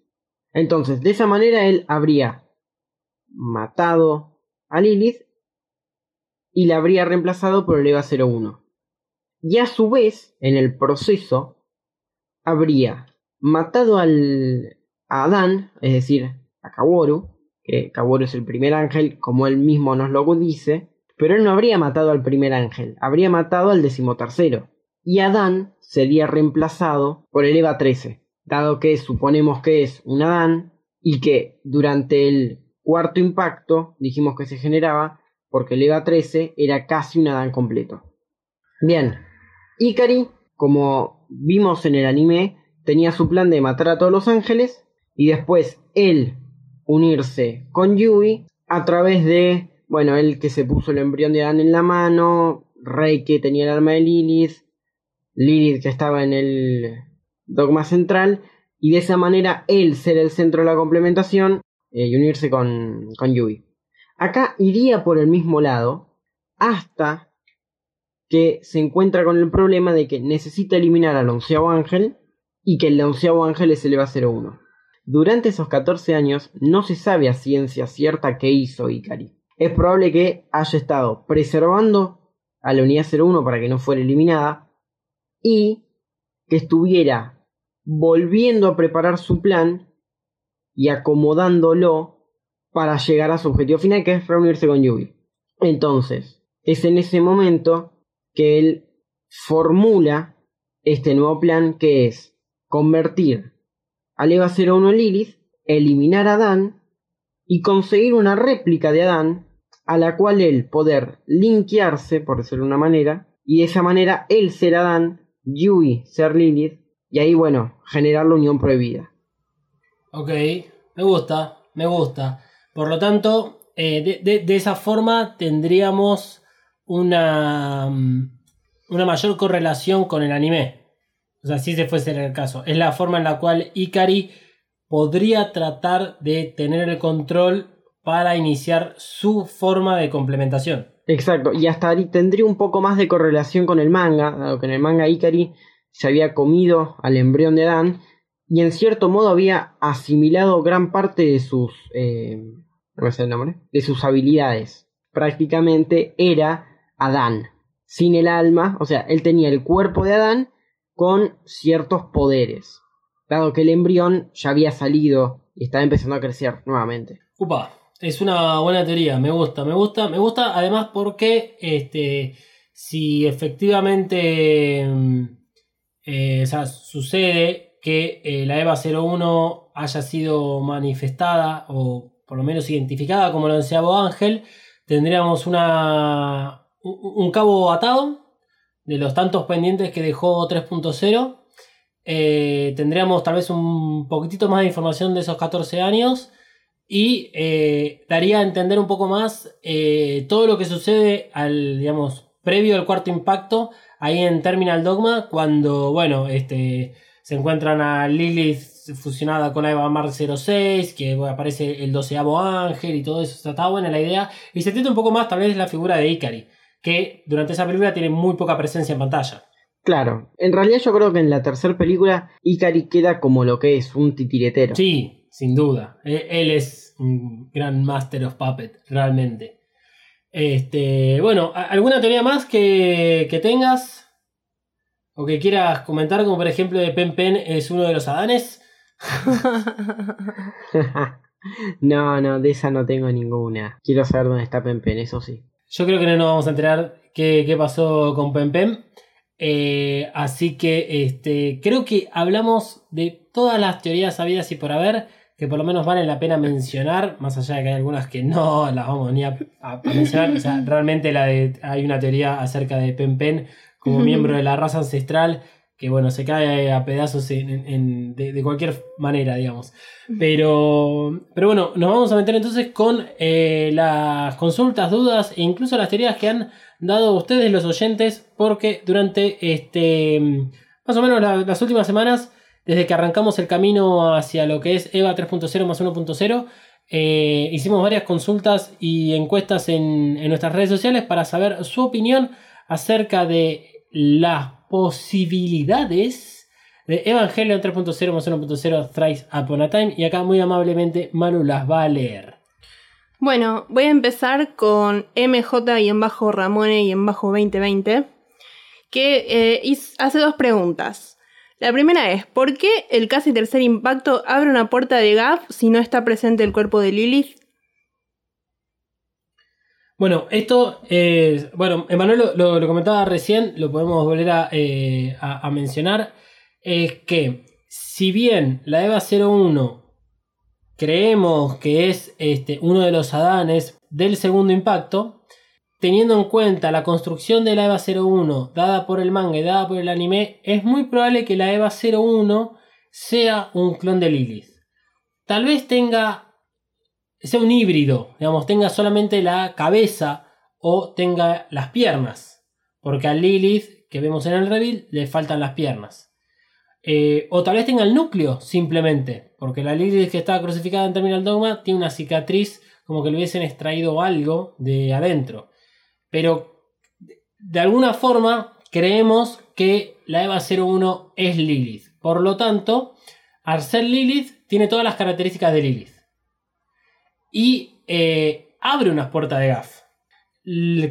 Entonces, de esa manera él habría matado a Lilith y la habría reemplazado por el EVA 01. Y a su vez, en el proceso, habría matado al, a Adán, es decir, a Kaworu, que Kaworu es el primer ángel, como él mismo nos lo dice, pero él no habría matado al primer ángel, habría matado al decimotercero. Y Adán sería reemplazado por el Eva 13, dado que suponemos que es un Adán y que durante el cuarto impacto, dijimos que se generaba porque el EVA 13 era casi un Adán completo. Bien, Ikari, como vimos en el anime, tenía su plan de matar a todos los ángeles y después él unirse con Yui a través de, bueno, él que se puso el embrión de Adán en la mano, Rey que tenía el arma de Lilith, Lilith que estaba en el dogma central y de esa manera él ser el centro de la complementación eh, y unirse con, con Yui. Acá iría por el mismo lado hasta que se encuentra con el problema de que necesita eliminar al onceavo ángel y que el onceavo ángel es el EVA 01. Durante esos 14 años no se sabe a ciencia cierta qué hizo Ikari. Es probable que haya estado preservando a la unidad 01 para que no fuera eliminada y que estuviera volviendo a preparar su plan y acomodándolo para llegar a su objetivo final que es reunirse con Yubi. Entonces, es en ese momento que él formula este nuevo plan que es convertir al EVA 01 en Lilith, eliminar a Adán y conseguir una réplica de Adán a la cual él poder linkearse, por decirlo de una manera, y de esa manera él ser Adán, Yui ser Lilith, y ahí bueno, generar la unión prohibida. Ok, me gusta, me gusta. Por lo tanto, eh, de, esa forma tendríamos una, mm, una mayor correlación con el anime. O sea, si ese fuese el caso. Es la forma en la cual Ikari podría tratar de tener el control para iniciar su forma de complementación. Exacto, y hasta ahí tendría un poco más de correlación con el manga, dado que en el manga Ikari se había comido al embrión de Adán y en cierto modo había asimilado gran parte de sus eh, el nombre de sus habilidades. Prácticamente era Adán sin el alma o sea él tenía el cuerpo de Adán con ciertos poderes dado que el embrión ya había salido y estaba empezando a crecer nuevamente. Upa, es una buena teoría me gusta me gusta me gusta además porque este si efectivamente mm, eh, o sea, sucede que eh, la EVA 01 haya sido manifestada o por lo menos identificada como el onceavo ángel, tendríamos una, un cabo atado de los tantos pendientes que dejó 3.0. Eh, tendríamos tal vez un poquitito más de información de esos 14 años y eh, daría a entender un poco más todo lo que sucede al, digamos, previo al cuarto impacto ahí en Terminal Dogma cuando, bueno, este se encuentran a Lilith fusionada con Eva Mar 06, que aparece el doceavo ángel y todo eso. Está buena la idea. Y se entiende un poco más tal vez la figura de Ikari, que durante esa película tiene muy poca presencia en pantalla. Claro, en realidad yo creo que en la tercera película Ikari queda como lo que es, un titiretero. Sí, sin duda. E, él es un gran Master of Puppet, realmente. Este, bueno, ¿alguna teoría más que, que tengas? o que quieras comentar, como por ejemplo de Pen Pen es uno de los Adanes. <laughs> no, no, de esa no tengo ninguna. Quiero saber dónde está Pen Pen, eso sí. Yo creo que no nos vamos a enterar qué, pasó con Pen Pen. Eh, así que este, creo que hablamos de todas las teorías sabidas y por haber, que por lo menos vale la pena mencionar, más allá de que hay algunas que no las vamos ni a, mencionar. O sea, realmente la de, hay una teoría acerca de Pen Pen como miembro de la raza ancestral, que bueno, se cae a pedazos de, cualquier manera, digamos. Pero, pero bueno, nos vamos a meter entonces con eh, las consultas, dudas e incluso las teorías que han dado ustedes los oyentes, porque durante este, más o menos las últimas semanas, desde que arrancamos el camino hacia lo que es EVA 3.0 más 1.0, eh, hicimos varias consultas y encuestas en, nuestras redes sociales para saber su opinión acerca de las posibilidades de Evangelion 3.0 más 1.0 Thrice Upon a Time. Y acá muy amablemente Manu las va a leer. Bueno, voy a empezar con MJ y en bajo Ramone y en bajo 2020, que eh, hace dos preguntas. La primera es, ¿por qué el casi tercer impacto abre una puerta de gap si no está presente el cuerpo de Lilith? Bueno, esto, es, bueno, Emanuel lo, comentaba recién, lo podemos volver eh, a, mencionar, es que si bien la EVA 01 creemos que es este, uno de los Adanes del segundo impacto, teniendo en cuenta la construcción de la EVA 01 dada por el manga y dada por el anime, es muy probable que la EVA 01 sea un clon de Lilith. Tal vez tenga, sea un híbrido, digamos, tenga solamente la cabeza o tenga las piernas, porque a Lilith que vemos en el reveal le faltan las piernas. Eh, o tal vez tenga el núcleo, simplemente. Porque la Lilith que está crucificada en Terminal Dogma tiene una cicatriz como que le hubiesen extraído algo de adentro. Pero de alguna forma creemos que la EVA 01 es Lilith. Por lo tanto, al ser Lilith, tiene todas las características de Lilith. Y eh, abre unas puertas de GAF.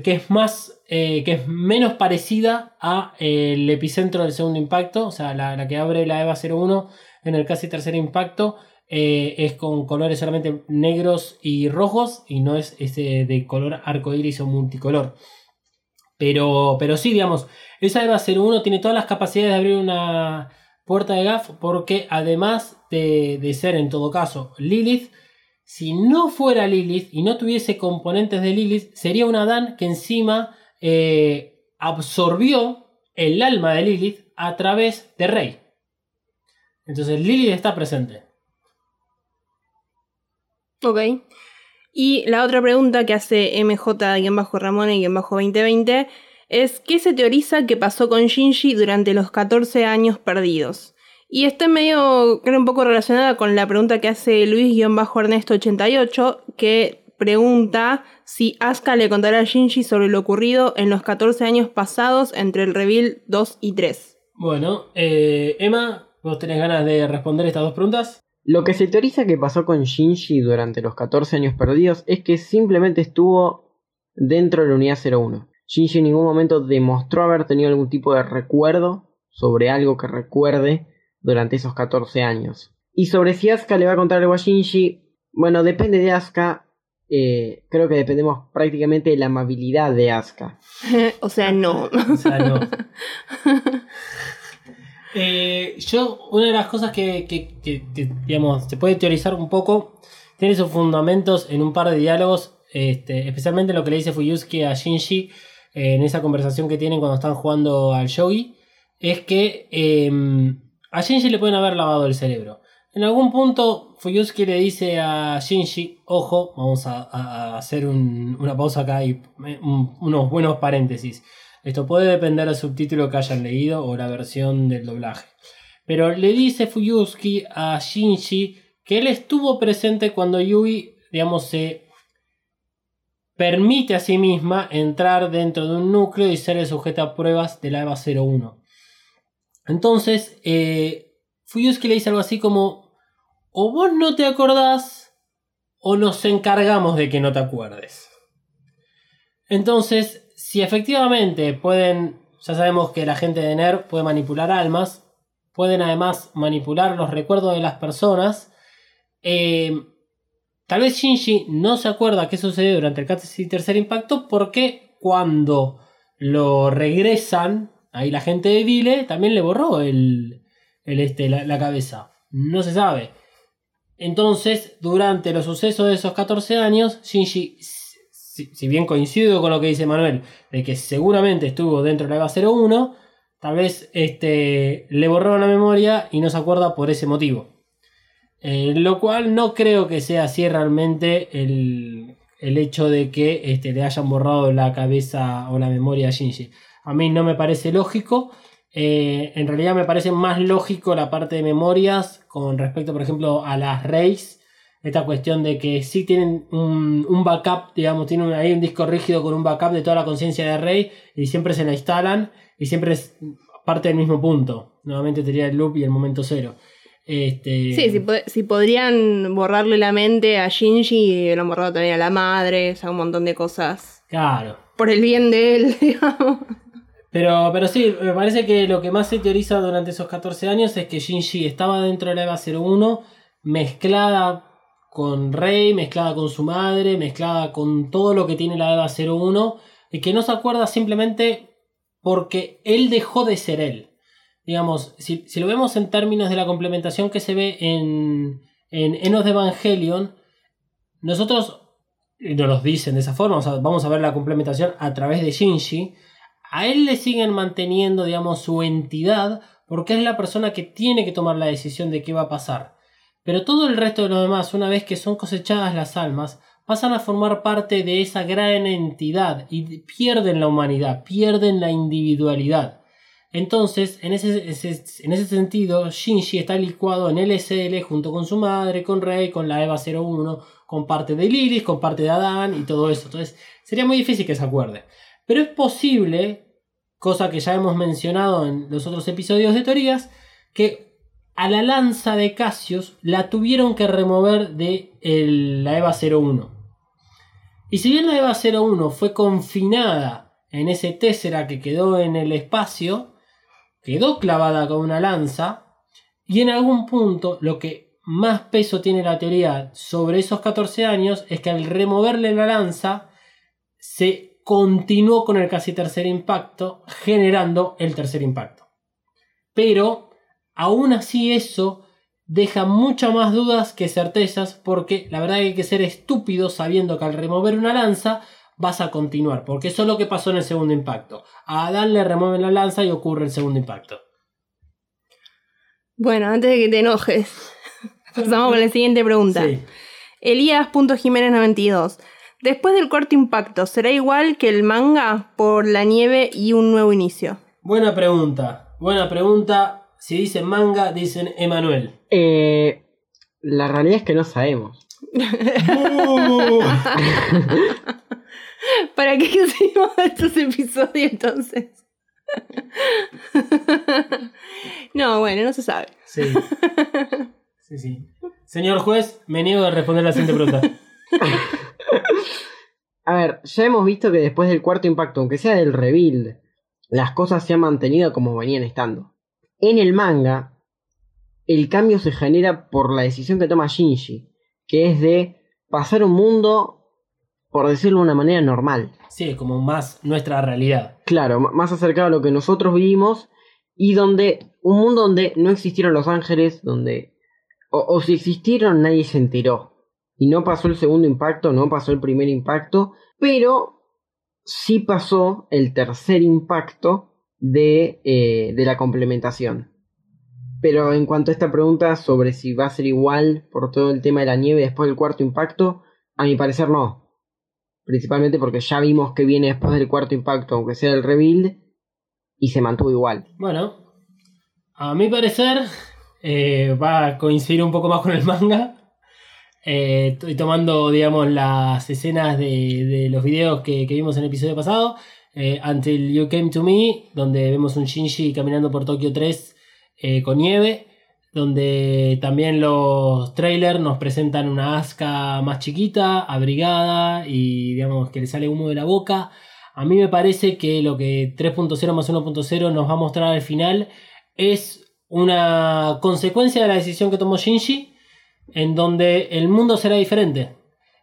Que es más eh, que es menos parecida al el epicentro del segundo impacto, o sea, la, que abre la EVA 01 en el casi tercer impacto eh, es con colores solamente negros y rojos y no es ese de color arcoíris o multicolor. Pero, pero sí, digamos, esa EVA 01 tiene todas las capacidades de abrir una puerta de GAF porque además de, de ser en todo caso Lilith, si no fuera Lilith y no tuviese componentes de Lilith, sería una Dan que encima eh, absorbió el alma de Lilith a través de Rey. Entonces Lilith está presente. Ok. Y la otra pregunta que hace MJ-Ramón y 2020 es ¿qué se teoriza que pasó con Shinji durante los 14 años perdidos? Y está medio, creo, un poco relacionada con la pregunta que hace Luis-Ernesto88, que pregunta si Asuka le contará a Shinji sobre lo ocurrido en los 14 años pasados entre el reveal 2 y 3. Bueno, eh, Emma, ¿vos tenés ganas de responder estas dos preguntas? Lo que se teoriza que pasó con Shinji durante los 14 años perdidos es que simplemente estuvo dentro de la unidad 01. Shinji en ningún momento demostró haber tenido algún tipo de recuerdo sobre algo que recuerde durante esos 14 años. Y sobre si Asuka le va a contar algo a Shinji, bueno, depende de Asuka eh, creo que dependemos prácticamente de la amabilidad de Asuka. <laughs> o sea, no. o sea, no. <laughs> Eh, yo, una de las cosas que, digamos, se puede teorizar un poco, tiene sus fundamentos en un par de diálogos, este, especialmente lo que le dice Fuyusuke a Shinji eh, en esa conversación que tienen cuando están jugando al shogi, es que em, a Shinji le pueden haber lavado el cerebro. En algún punto, Fuyusuki le dice a Shinji, ojo, vamos a, hacer una pausa acá y unos buenos paréntesis. Esto puede depender del subtítulo que hayan leído o la versión del doblaje. Pero le dice Fuyusuki a Shinji que él estuvo presente cuando Yui, digamos, se permite a sí misma entrar dentro de un núcleo y ser el sujeto a pruebas de la EVA 01. Entonces, eh, Fuyusuki le dice algo así como, o vos no te acordás o nos encargamos de que no te acuerdes. Entonces, si efectivamente pueden, ya sabemos que la gente de NER puede manipular almas, pueden además manipular los recuerdos de las personas, eh, tal vez Shinji no se acuerda qué sucedió durante el tercer impacto porque cuando lo regresan, ahí la gente de Vile también le borró el, este, la cabeza. No se sabe. Entonces, durante los sucesos de esos 14 años, Shinji, si, bien coincido con lo que dice Manuel, de que seguramente estuvo dentro de la EVA 01, tal vez este, le borraron la memoria y no se acuerda por ese motivo. Eh, lo cual no creo que sea así realmente el, hecho de que este, le hayan borrado la cabeza o la memoria a Shinji. A mí no me parece lógico. Eh, en realidad me parece más lógico la parte de memorias con respecto, por ejemplo, a las RAIDs. Esta cuestión de que sí tienen un, backup, digamos, tienen ahí un disco rígido con un backup de toda la conciencia de RAID y siempre se la instalan y siempre es parte del mismo punto. Nuevamente tendría el loop y el momento cero. Este... Sí, si, podrían borrarle la mente a Shinji, y lo han borrado también a la madre, o sea, un montón de cosas. Claro. Por el bien de él, <laughs> digamos. Pero, pero sí, me parece que lo que más se teoriza durante esos 14 años es que Shinji estaba dentro de la EVA 01 mezclada con Rey, mezclada con su madre, mezclada con todo lo que tiene la EVA 01 y que no se acuerda simplemente porque él dejó de ser él. Digamos, si, lo vemos en términos de la complementación que se ve en, en Enos de Evangelion, nosotros, y nos dicen de esa forma, o sea, vamos a ver la complementación a través de Shinji, a él le siguen manteniendo, digamos, su entidad, porque es la persona que tiene que tomar la decisión de qué va a pasar. Pero todo el resto de los demás, una vez que son cosechadas las almas, pasan a formar parte de esa gran entidad y pierden la humanidad, pierden la individualidad. Entonces, en ese, en ese sentido, Shinji está licuado en LSL junto con su madre, con Rey, con la Eva 01, con parte de Liris, con parte de Adán y todo eso. Entonces, sería muy difícil que se acuerde. Pero es posible, cosa que ya hemos mencionado en los otros episodios de teorías, que a la lanza de Cassius la tuvieron que remover de la EVA 01. Y si bien la EVA 01 fue confinada en ese Tessera que quedó en el espacio, quedó clavada con una lanza, y en algún punto lo que más peso tiene la teoría sobre esos 14 años es que al removerle la lanza se continuó con el casi tercer impacto, generando el tercer impacto. Pero aún así eso deja muchas más dudas que certezas porque la verdad que hay que ser estúpido sabiendo que al remover una lanza vas a continuar, porque eso es lo que pasó en el segundo impacto. A Adán le remueven la lanza y ocurre el segundo impacto. Bueno, antes de que te enojes, <laughs> pasamos con la siguiente pregunta. Sí. Elías.jiménez92. Después del cuarto impacto, ¿será igual que el manga por la nieve y un nuevo inicio? Buena pregunta. Buena pregunta. Si dicen manga, dicen Emanuel. Eh, la realidad es que no sabemos. <laughs> ¿Para qué hicimos estos episodios entonces? <laughs> no, bueno, no se sabe. Sí. Sí, sí. Señor juez, me niego a responder la siguiente pregunta. <laughs> A ver, ya hemos visto que después del cuarto impacto, aunque sea del rebuild, las cosas se han mantenido como venían estando. En el manga, el cambio se genera por la decisión que toma Shinji, que es de pasar un mundo, por decirlo de una manera normal. Sí, como más nuestra realidad. Claro, más acercado a lo que nosotros vivimos y donde un mundo donde no existieron los ángeles, donde o, o si existieron nadie se enteró. Y no pasó el segundo impacto, no pasó el primer impacto, pero sí pasó el tercer impacto de, eh, de la complementación. Pero en cuanto a esta pregunta sobre si va a ser igual por todo el tema de la nieve después del cuarto impacto, a mi parecer no. Principalmente porque ya vimos que viene después del cuarto impacto, aunque sea el rebuild, y se mantuvo igual. Bueno, a mi parecer eh, va a coincidir un poco más con el manga. Eh, estoy tomando, digamos, las escenas de, de los videos que, que vimos en el episodio pasado. Eh, Until You Came to Me, donde vemos un Shinji caminando por Tokio 3 eh, con nieve. Donde también los trailers nos presentan una Asuka más chiquita, abrigada y digamos que le sale humo de la boca. A mí me parece que lo que 3.0 más 1.0 nos va a mostrar al final es una consecuencia de la decisión que tomó Shinji, en donde el mundo será diferente.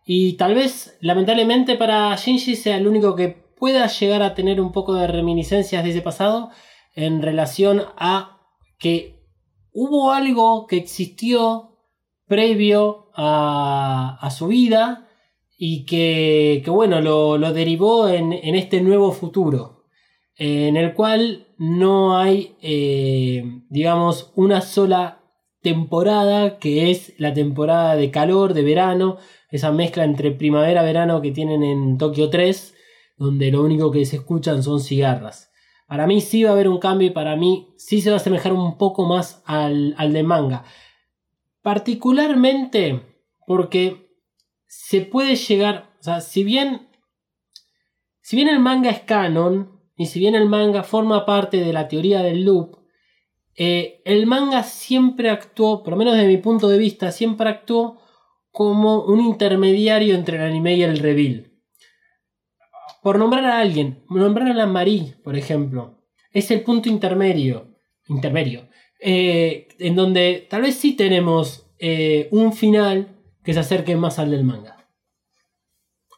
Y tal vez, lamentablemente para Shinji sea el único que pueda llegar a tener un poco de reminiscencias de ese pasado en relación a que hubo algo que existió previo a, su vida y que, que, bueno, lo, lo derivó en, en, este nuevo futuro, en el cual no hay, eh, digamos, una sola temporada que es la temporada de calor, de verano, esa mezcla entre primavera-verano que tienen en Tokio 3, donde lo único que se escuchan son cigarras. Para mí sí va a haber un cambio y para mí sí se va a asemejar un poco más al, al de manga. Particularmente porque se puede llegar, o sea, si bien, si bien el manga es canon y si bien el manga forma parte de la teoría del loop, eh, el manga siempre actuó, por lo menos desde mi punto de vista, siempre actuó como un intermediario entre el anime y el reveal. Por nombrar a alguien, nombrar a la Marie, por ejemplo, es el punto intermedio, intermedio, eh, en donde tal vez sí tenemos eh, un final que se acerque más al del manga.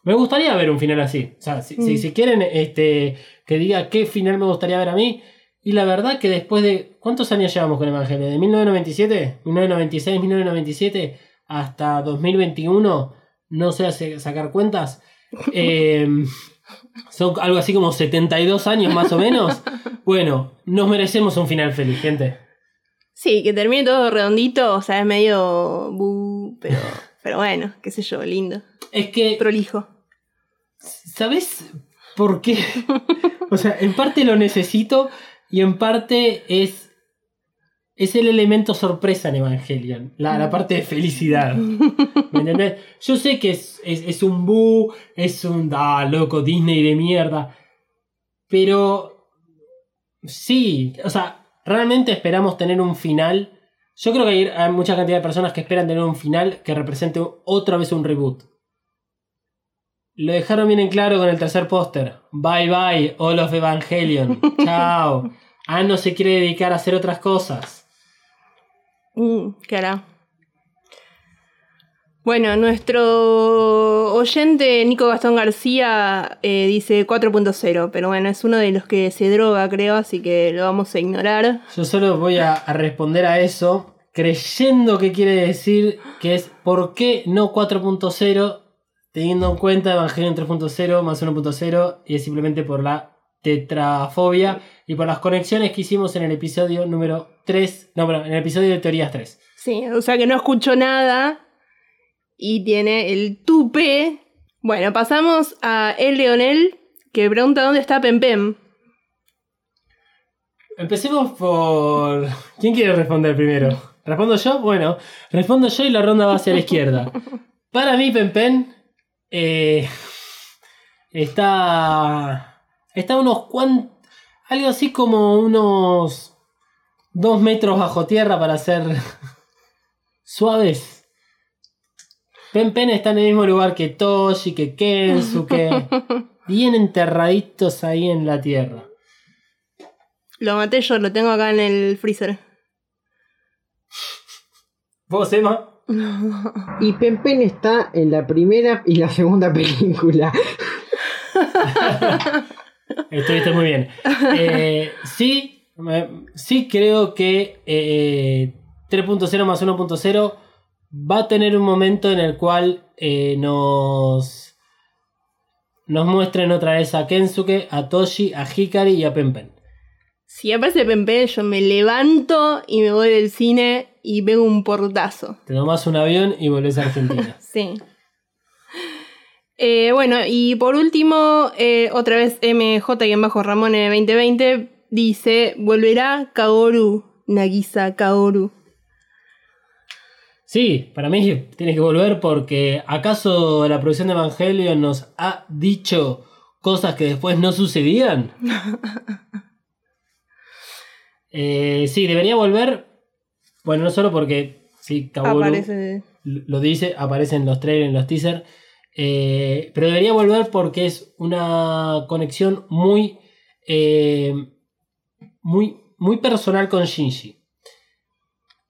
Me gustaría ver un final así. O sea, si, mm. si, si quieren este, que diga qué final me gustaría ver a mí. Y la verdad que después de... ¿Cuántos años llevamos con Evangelio? ¿De 1997? ¿1996? ¿1997? hasta 2021, no sé hace- sacar cuentas, <laughs> eh, son algo así como 72 años más o menos. <laughs> Bueno, nos merecemos un final feliz, gente. Sí, que termine todo redondito, o sea, es medio... bu, pero, <laughs> pero bueno, qué sé yo, lindo. Es que, Prolijo. ¿sabes por qué? O sea, en parte lo necesito y en parte es... Es el elemento sorpresa en Evangelion, la, la parte de felicidad. <laughs> ¿Me entendés? Yo sé que es, es, es un bu, es un ah, loco Disney de mierda. Pero sí, o sea, realmente esperamos tener un final. Yo creo que hay, hay mucha cantidad de personas que esperan tener un final que represente otra vez un reboot. Lo dejaron bien en claro con el tercer póster. Bye bye, All of Evangelion. <laughs> Chao. Anno se quiere dedicar a hacer otras cosas. Mm, ¿Qué hará? Bueno, nuestro oyente Nico Gastón García eh, dice 4.0, pero bueno, es uno de los que se droga, creo, así que lo vamos a ignorar. Yo solo voy a, a responder a eso creyendo que quiere decir que es ¿por qué no 4.0? Teniendo en cuenta Evangelion 3.0 más 1.0 y es simplemente por la tetrafobia y por las conexiones que hicimos en el episodio número 3, no, bueno, en el episodio de teorías 3. Sí, o sea que no escuchó nada y tiene el tupe. Bueno, pasamos a El Leonel, que pregunta dónde está Pempem. Empecemos por... ¿Quién quiere responder primero? ¿Respondo yo? Bueno, respondo yo y la ronda va hacia la izquierda. <laughs> Para mí, Pempen eh, está... Está unos cuantos... Algo así como unos... Dos metros bajo tierra para ser <laughs> suaves. Pen Pen está en el mismo lugar que Toshi, que Kensuke. bien <laughs> enterraditos ahí en la tierra. Lo maté yo, lo tengo acá en el freezer. ¿Vos, Emma? Y Pempen está en la primera y la segunda película. <laughs> Estuviste muy bien. Eh, sí, me- sí creo que eh, 3.0 más 1.0 va a tener un momento en el cual eh, nos, nos muestren otra vez a Kensuke, a Toshi, a Hikari y a Pempen. Si aparece Pempem, yo me levanto y me voy del cine y pego un portazo. Te tomás un avión y volvés a Argentina. <laughs> Sí. Eh, bueno, y por último, eh, otra vez MJ-Ramone 2020 dice: Volverá Kaoru, Nagisa Kaoru. Sí, para mí tiene que volver porque ¿acaso la producción de Evangelion nos ha dicho cosas que después no sucedían? <laughs> Eh, sí, debería volver. Bueno, no solo porque sí, Kaworu Aparece. lo dice, aparece en los trailers, en los teasers. eh, pero debería volver porque es una conexión muy, eh, muy, muy personal con Shinji.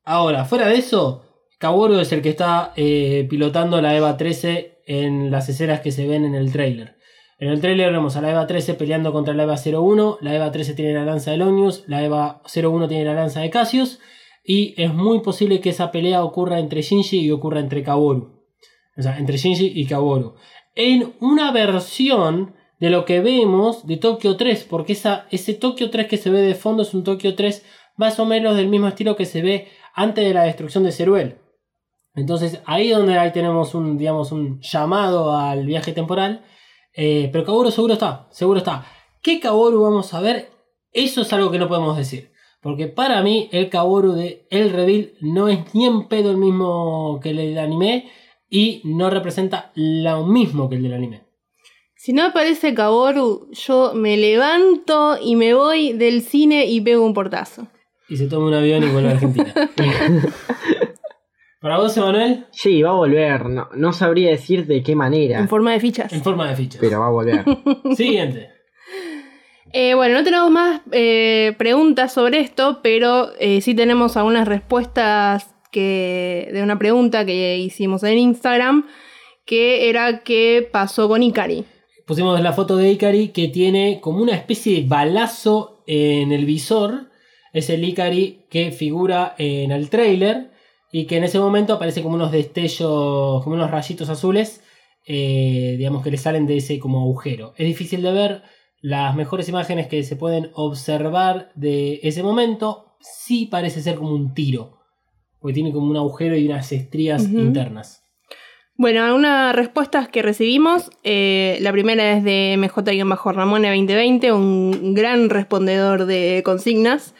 Ahora, fuera de eso, Kaworu es el que está eh, pilotando la EVA 13 en las escenas que se ven en el trailer. En el trailer vemos a la EVA 13 peleando contra la EVA 01. La EVA 13 tiene la lanza de Lonius. La EVA 01 tiene la lanza de Cassius. Y es muy posible que esa pelea ocurra entre Shinji y ocurra entre Kaworu. O sea, entre Shinji y Kaworu. En una versión de lo que vemos de Tokio 3. Porque ese Tokio 3 que se ve de fondo es un Tokio 3 más o menos del mismo estilo que se ve antes de la destrucción de Ceruel. Entonces ahí donde ahí tenemos un, digamos, un llamado al viaje temporal. Eh, pero Kaworu seguro está, seguro está. ¿Qué Kaworu vamos a ver? Eso es algo que no podemos decir. Porque para mí el Kaworu de El Reveal no es ni en pedo el mismo que el del anime y no representa lo mismo que el del anime. Si no aparece Kaoru, yo me levanto y me voy del cine y pego un portazo. Y se toma un avión y vuelve a Argentina. <laughs> ¿Para vos, Emanuel? Sí, va a volver. No, no sabría decir de qué manera, En forma de fichas. En forma de fichas. pero va a volver. <laughs> Siguiente. Eh, bueno, no tenemos más eh, preguntas sobre esto, pero eh, sí tenemos algunas respuestas que, de una pregunta que hicimos en Instagram, que era qué pasó con Ikari. Pusimos la foto de Ikari que tiene como una especie de balazo en el visor. Es el Ikari que figura en el trailer. Y que en ese momento aparece como unos destellos, como unos rayitos azules, eh, digamos que le salen de ese como agujero. Es difícil de ver, las mejores imágenes que se pueden observar de ese momento sí parece ser como un tiro, porque tiene como un agujero y unas estrías internas. Bueno, algunas respuestas que recibimos. eh, la primera es de MJ-Ramone 2020, un gran respondedor de consignas.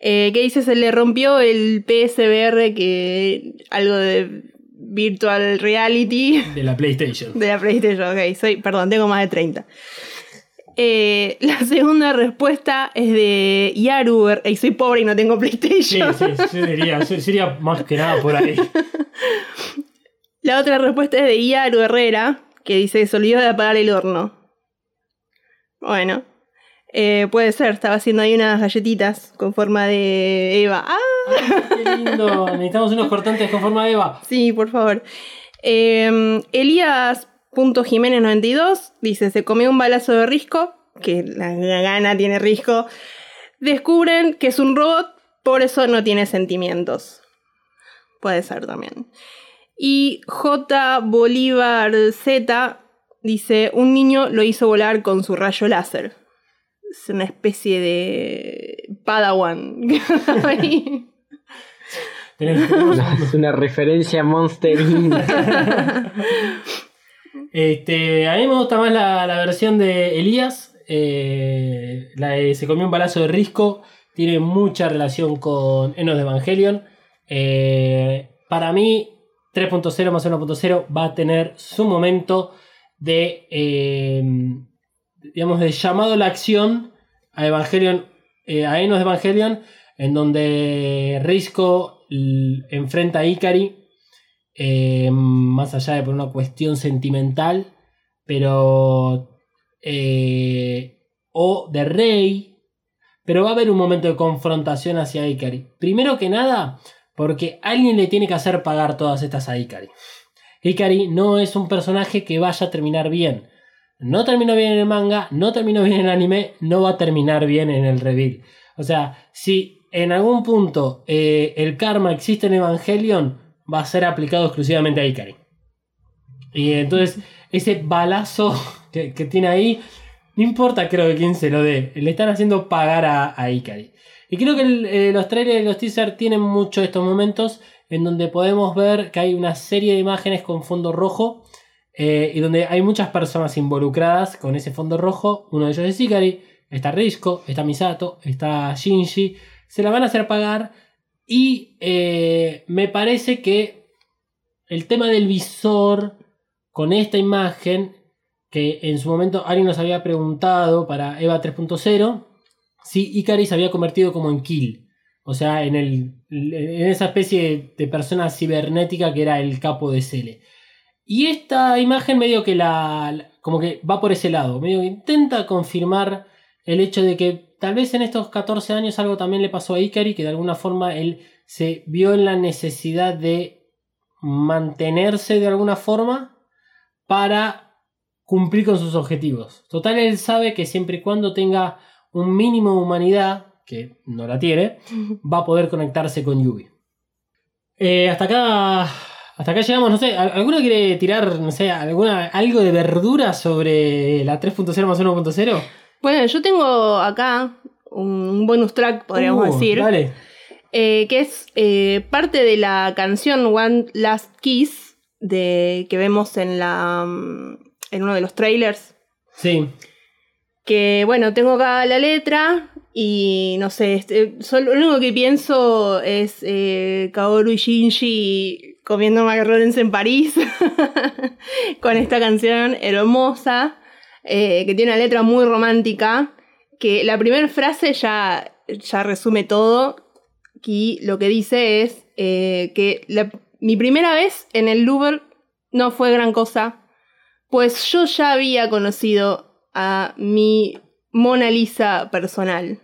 Eh, que dice se le rompió el PSVR, que algo de virtual reality De la PlayStation. de la PlayStation. Ok, soy, perdón, tengo más de 30. Eh, la segunda respuesta es de Yaru. Y soy pobre y no tengo Sí, PlayStation. sí, yo diría, yo sería más que nada por ahí. <laughs> La otra respuesta es de Yaru Herrera, que dice se olvidó de apagar el horno. Bueno, eh, puede ser, estaba haciendo ahí unas galletitas con forma de Eva. ¡Ah! Qué lindo. Necesitamos unos cortantes con forma de Eva. Sí, por favor. Eh, Elías.jiménez92 dice: Se comió un balazo de risco, que la, la gana tiene risco. Descubren que es un robot, por eso no tiene sentimientos. Puede ser también. Y J. Bolívar Z dice: Un niño lo hizo volar con su rayo láser. Es una especie de Padawan. <laughs> Es una referencia a Monster Inc. Este, a mí me gusta más la, la versión de Elías. eh, la de Se comió un balazo de risco. Tiene mucha relación con Enos de Evangelion. Eh, para mí, 3.0 más 1.0 va a tener su momento de, eh, digamos, de llamado a la acción a Evangelion, eh, a Enos Evangelion, en donde Risco enfrenta a Ikari eh, más allá de por una cuestión sentimental, pero... eh, o de Rey, pero va a haber un momento de confrontación hacia Ikari. Primero que nada, porque alguien le tiene que hacer pagar todas estas a Ikari. Ikari no es un personaje que vaya a terminar bien. No terminó bien en el manga, no terminó bien en el anime, no va a terminar bien en el reveal. O sea, si en algún punto eh, el karma existe en Evangelion, va a ser aplicado exclusivamente a Ikari. Y entonces, ese balazo <laughs> que, que tiene ahí, no importa creo que quién se lo dé, le están haciendo pagar a, a Ikari. Y creo que eh, los trailers y los teasers tienen mucho estos momentos en donde podemos ver que hay una serie de imágenes con fondo rojo eh, y donde hay muchas personas involucradas con ese fondo rojo. Uno de ellos es Ikari, está Risco, está Misato, está Shinji. Se la van a hacer pagar y eh, me parece que el tema del visor con esta imagen, que en su momento alguien nos había preguntado para EVA 3.0, si Ikari se había convertido como en Kill. O sea, en, el, en esa especie de persona cibernética que era el capo de Cele. Y esta imagen medio que la, como que va por ese lado, medio que intenta confirmar el hecho de que tal vez en estos 14 años algo también le pasó a Ikari, que de alguna forma él se vio en la necesidad de mantenerse de alguna forma para cumplir con sus objetivos. Total, él sabe que siempre y cuando tenga un mínimo de humanidad, que no la tiene, va a poder conectarse con Yubi. Eh, hasta acá. Hasta acá llegamos, no sé, ¿al- ¿alguno quiere tirar, no sé, alguna, algo de verdura sobre la 3.0 más 1.0? Bueno, yo tengo acá un bonus track, podríamos Uh, decir, Dale. eh, que es eh, parte de la canción One Last Kiss de, que vemos en, la, mm, en uno de los trailers. Sí. Que bueno, tengo acá la letra y no sé, este, solo, lo único que pienso es eh, Kaoru y Shinji comiendo macarrones en París <laughs> con esta canción hermosa eh, que tiene una letra muy romántica. Que la primera frase ya, ya resume todo. Y lo que dice es eh, que la- mi primera vez en el Louvre no fue gran cosa, pues yo ya había conocido a mi Mona Lisa personal.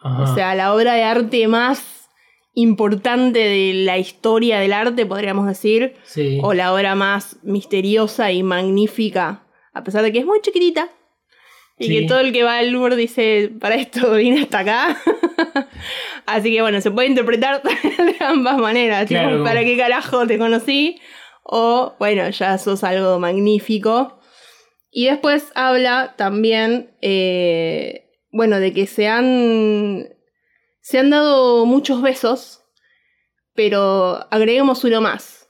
Ajá. O sea, la obra de arte más importante de la historia del arte, podríamos decir, sí. o la obra más misteriosa y magnífica, a pesar de que es muy chiquitita. Y Sí. que todo el que va al Louvre dice, para esto <laughs> vine hasta acá. <laughs> Así que bueno, se puede interpretar <laughs> de ambas maneras. tipo. ¿Para qué carajo te conocí? O bueno, ya sos algo magnífico. Y después habla también, eh, bueno, de que se han, se han dado muchos besos, pero agreguemos uno más.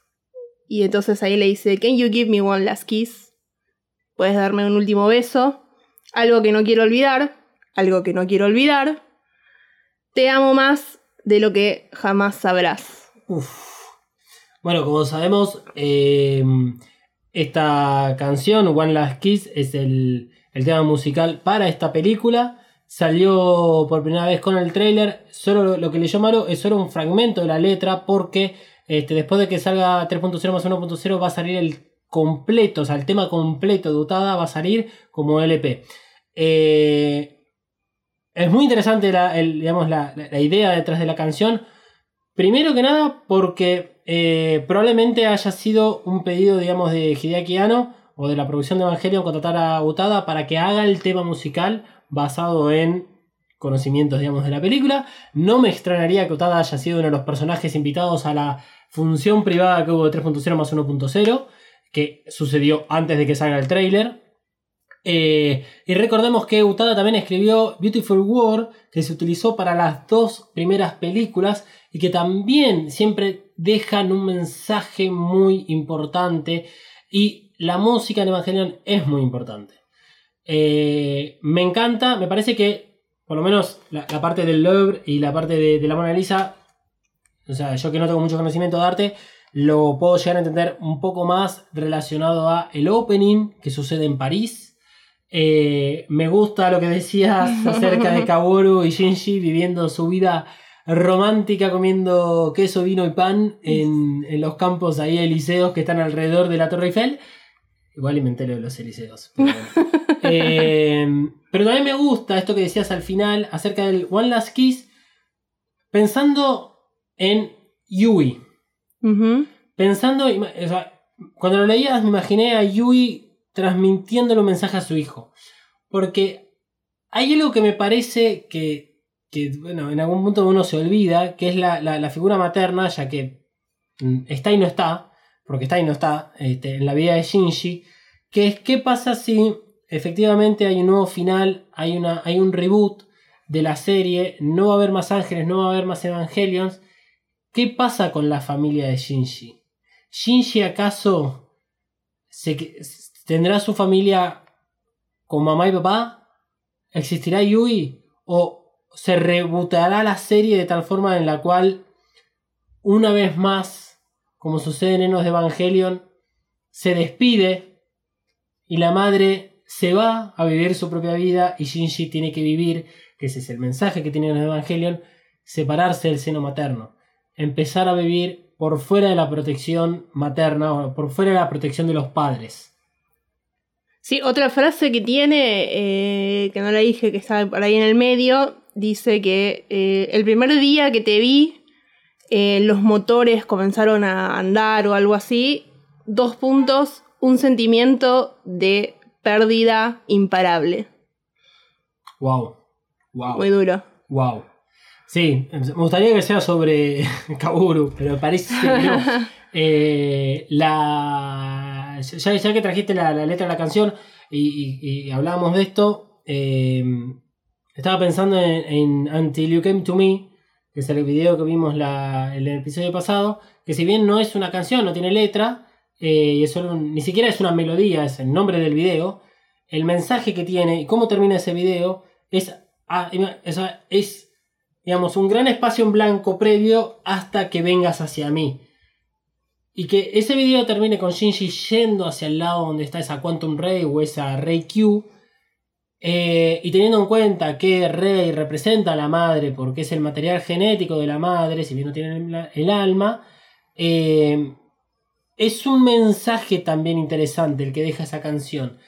Y entonces ahí le dice, Can you give me one last kiss? Puedes darme un último beso. Algo que no quiero olvidar. Algo que no quiero olvidar. Te amo más de lo que jamás sabrás. Uf. Bueno, como sabemos, eh, esta canción, One Last Kiss, es el tema musical para esta película. Salió por primera vez con el trailer. Solo lo, que leyó Maro es solo un fragmento de la letra porque este, después de que salga 3.0 más 1.0 va a salir el completo, o sea, el tema completo de Utada va a salir como LP. Eh, es muy interesante la, el- digamos, la- la idea detrás de la canción. Primero que nada, porque eh, probablemente haya sido un pedido, digamos, de Hideaki Anno o de la producción de Evangelion contratar a Utada para que haga el tema musical basado en conocimientos, digamos, de la película. No me extrañaría que Utada haya sido uno de los personajes invitados a la función privada que hubo de 3.0 más 1.0, que sucedió antes de que salga el tráiler. Eh, y recordemos que Utada también escribió Beautiful World, que se utilizó para las dos primeras películas y que también siempre dejan un mensaje muy importante. Y la música en Evangelion es muy importante. Eh, me encanta, me parece que por lo menos la, la parte del Louvre y la parte de, de la Mona Lisa, o sea, yo que no tengo mucho conocimiento de arte, lo puedo llegar a entender un poco más relacionado a el opening que sucede en París. Eh, me gusta lo que decías <laughs> acerca de Kaworu y Shinji viviendo su vida romántica comiendo queso, vino y pan en, en los campos ahí elíseos que están alrededor de la Torre Eiffel. Igual inventé lo de los elíseos. Pero, bueno. <laughs> Eh, pero también me gusta esto que decías al final acerca del One Last Kiss, pensando en Yui. Pensando, ima- o sea, cuando lo leías me imaginé a Yui transmitiéndole un mensaje a su hijo. Porque hay algo que me parece que, que, bueno, en algún punto uno se olvida, que es la, la- la figura materna, ya que mm, está y no está, porque está y no está, este, en la vida de Shinji, que es qué pasa si efectivamente hay un nuevo final, hay, una, hay un reboot de la serie, no va a haber más ángeles, no va a haber más Evangelions. ¿Qué pasa con la familia de Shinji? ¿Shinji acaso se tendrá su familia con mamá y papá? ¿Existirá Yui? ¿O se rebootará la serie de tal forma en la cual, una vez más, como sucede en Enos de Evangelion, se despide y la madre se va a vivir su propia vida y Shinji tiene que vivir, que ese es el mensaje que tiene en Evangelion, separarse del seno materno, empezar a vivir por fuera de la protección materna o por fuera de la protección de los padres. Sí, otra frase que tiene, eh, que no la dije, que está por ahí en el medio, dice que eh, el primer día que te vi, eh, los motores comenzaron a andar o algo así. Dos puntos, un sentimiento de pérdida imparable. Wow. Wow. Muy duro. Wow. Sí, me gustaría que sea sobre <laughs> Kaburu, pero parece que no. <laughs> Eh, la, ya, ya que trajiste la, la letra de la canción y, y- y hablábamos de esto, eh, estaba pensando en, en Until You Came to Me, que es el video que vimos la- en el episodio pasado, que si bien no es una canción, no tiene letra, eh, y es solo un- ni siquiera es una melodía, es el nombre del video, el mensaje que tiene y cómo termina ese video es, ah, es digamos, un gran espacio en blanco previo hasta que vengas hacia mí. Y que ese video termine con Shinji yendo hacia el lado donde está esa Quantum Ray o esa Ray Q. eh, y teniendo en cuenta que Rey representa a la madre porque es el material genético de la madre, si bien no tiene el alma, eh, es un mensaje también interesante el que deja esa canción.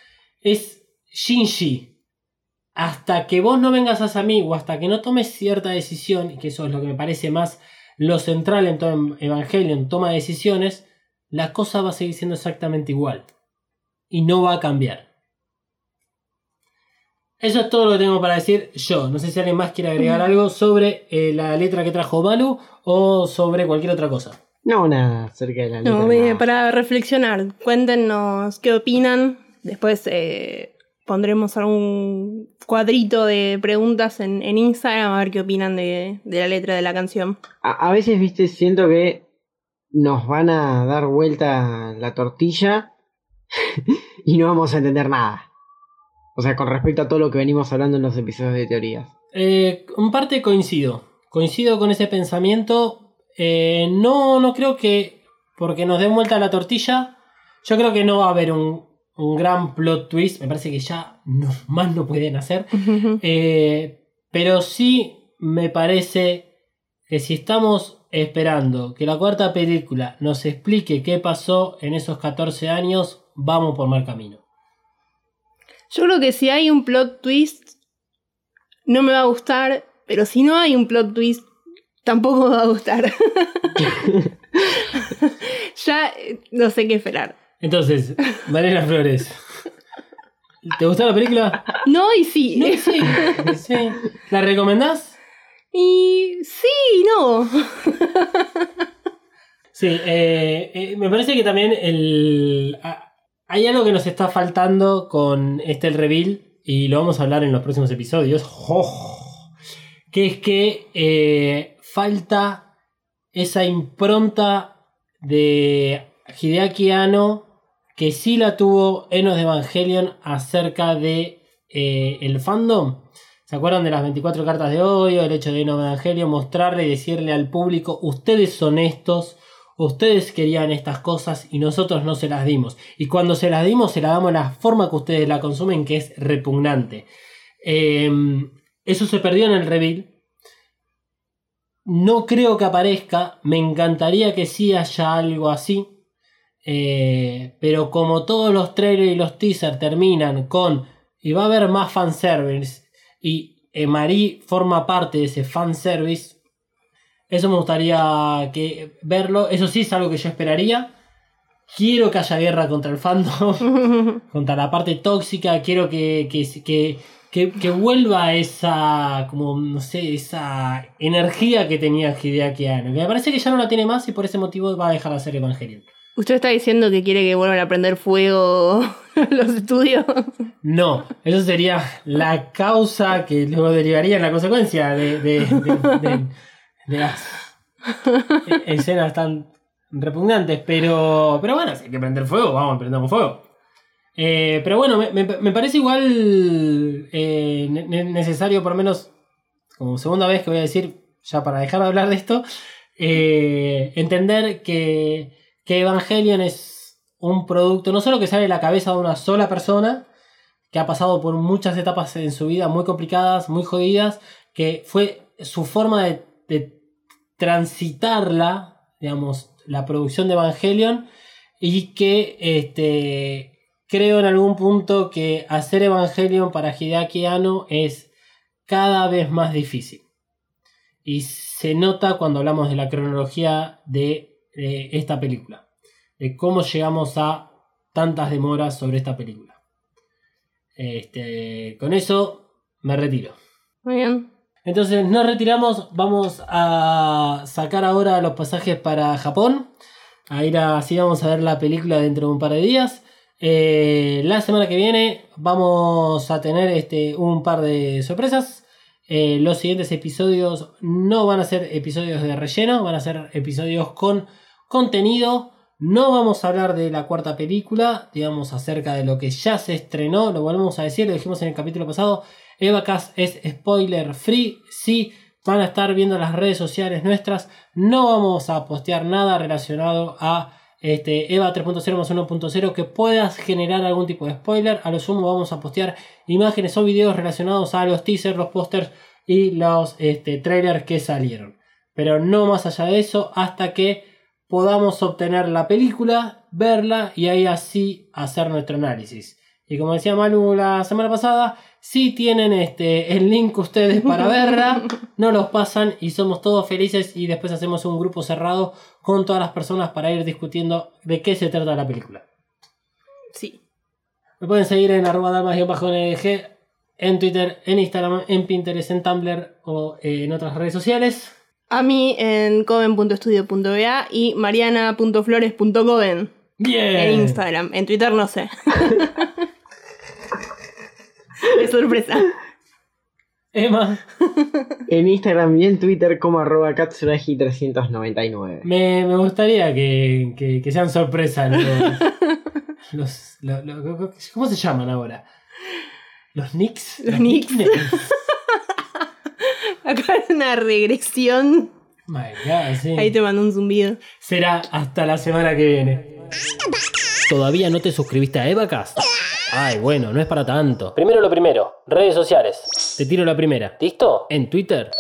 Es Shinji, hasta que vos no vengas hacia mí o hasta que no tomes cierta decisión, y que eso es lo que me parece más lo central en todo Evangelion, toma decisiones, la cosa va a seguir siendo exactamente igual. Y no va a cambiar. Eso es todo lo que tengo para decir yo. No sé si alguien más quiere agregar algo sobre eh, la letra que trajo Malu o sobre cualquier otra cosa. No, nada, acerca de la letra. No, eh, para reflexionar, cuéntenos qué opinan. Después eh, pondremos algún cuadrito de preguntas en, en Instagram a ver qué opinan de, de la letra de la canción. A, a veces, viste, siento que nos van a dar vuelta la tortilla <laughs> y no vamos a entender nada. O sea, con respecto a todo lo que venimos hablando en los episodios de teorías. Eh, en parte coincido. Coincido con ese pensamiento. Eh, no, no creo que porque nos den vuelta la tortilla. Yo creo que no va a haber un, un gran plot twist. Me parece que ya no, <laughs> más no pueden hacer. <laughs> Eh, pero sí me parece que si estamos esperando que la cuarta película nos explique qué pasó en esos 14 años, vamos por mal camino. Yo creo que si hay un plot twist, no me va a gustar, pero si no hay un plot twist, tampoco me va a gustar. <laughs> ya no sé qué esperar. Entonces, Mariela Flores. ¿Te gustó la película? No y sí. No, sí, sí. ¿La recomendás? Y sí, no. Sí, eh, eh, me parece que también el, a- hay algo que nos está faltando con este el reveal y lo vamos a hablar en los próximos episodios. ¡Oh! Que es que eh, falta esa impronta de Hideaki Anno que sí la tuvo Enos de Evangelion acerca de eh, el fandom. ¿Se acuerdan de las 24 cartas de odio? El hecho de Enos de Evangelion mostrarle y decirle al público, ustedes son estos, ustedes querían estas cosas y nosotros no se las dimos. Y cuando se las dimos, se las damos la forma que ustedes la consumen, que es repugnante. Eh, eso se perdió en el reveal. No creo que aparezca. Me encantaría que sí haya algo así. Eh, pero como todos los trailers y los teasers terminan con y va a haber más fanservice y Marie forma parte de ese fanservice, eso me gustaría que verlo. Eso sí es algo que yo esperaría. Quiero que haya guerra contra el fandom, <laughs> contra la parte tóxica. Quiero que, que, que, que, que vuelva esa, como, no sé, esa energía que tenía Hideaki Anno. Que me parece que ya no la tiene más y por ese motivo va a dejar de hacer Evangelion. ¿Usted está diciendo que quiere que vuelvan a prender fuego <laughs> los estudios? No, eso sería la causa que luego derivaría en la consecuencia de, de, de- de- de las escenas tan repugnantes. Pero, pero bueno, si hay que prender fuego, vamos, prendamos fuego. Eh, pero bueno, me, me- parece igual eh, ne- ne- necesario, por lo menos, como segunda vez que voy a decir, ya para dejar de hablar de esto, eh, entender que, que Evangelion es un producto no solo que sale de la cabeza de una sola persona, que ha pasado por muchas etapas en su vida muy complicadas, muy jodidas, que fue su forma de, de transitarla, digamos, la producción de Evangelion, y que este, creo en algún punto que hacer Evangelion para Hideaki Anno es cada vez más difícil. Y se nota cuando hablamos de la cronología de, de esta película, de cómo llegamos a tantas demoras sobre esta película. Este, con eso me retiro. Muy bien. Entonces nos retiramos, vamos a sacar ahora los pasajes para Japón. A ir así vamos a ver la película dentro de un par de días. Eh, la semana que viene vamos a tener este, un par de sorpresas. Eh, los siguientes episodios no van a ser episodios de relleno, van a ser episodios con contenido. No vamos a hablar de la cuarta película, digamos acerca de lo que ya se estrenó, lo volvemos a decir, lo dijimos en el capítulo pasado. Evacast es spoiler free, sí, van a estar viendo las redes sociales nuestras. No vamos a postear nada relacionado a este, EVA 3.0 más 1.0 que puedas generar algún tipo de spoiler. A lo sumo vamos a postear imágenes o videos relacionados a los teasers, los pósters y los este, trailers que salieron. Pero no más allá de eso hasta que podamos obtener la película, verla y ahí así hacer nuestro análisis. Y como decía Manu la semana pasada, si tienen este, el link ustedes para <laughs> verla, no los pasan y somos todos felices y después hacemos un grupo cerrado con todas las personas para ir discutiendo de qué se trata la película. Sí. Me pueden seguir en arroba damas-ndg En Twitter, en Instagram, en Pinterest, en Tumblr o eh, en otras redes sociales. A mí en coven.studio.ba y mariana.flores.coven Bien. en Instagram. En Twitter no sé. <laughs> <laughs> De sorpresa. Emma, En Instagram y en Twitter como arroba katsuragi399. me, me gustaría que, que- que sean sorpresas los, <laughs> los- lo- lo- ¿Cómo se llaman ahora? ¿Los Knicks? Los Knicks. nicknames. <laughs> Acá hay una regresión. My God, sí. Ahí te mando un zumbido. Será hasta la semana que viene. ¿Todavía no te suscribiste a Evacast? Ay, bueno, no es para tanto. Primero lo primero, redes sociales. Te tiro la primera. ¿Listo? En Twitter,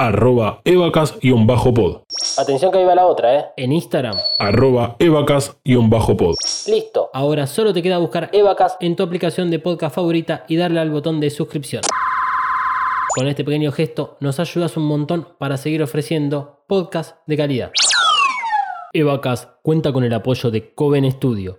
Arroba evacas-pod. Atención que ahí va la otra, ¿eh? en Instagram. Arroba evacas-pod. Listo. Ahora solo te queda buscar Evacas. en tu aplicación de podcast favorita y darle al botón de suscripción. Con este pequeño gesto nos ayudas un montón para seguir ofreciendo podcast de calidad. Evacas cuenta con el apoyo de Coven Studio.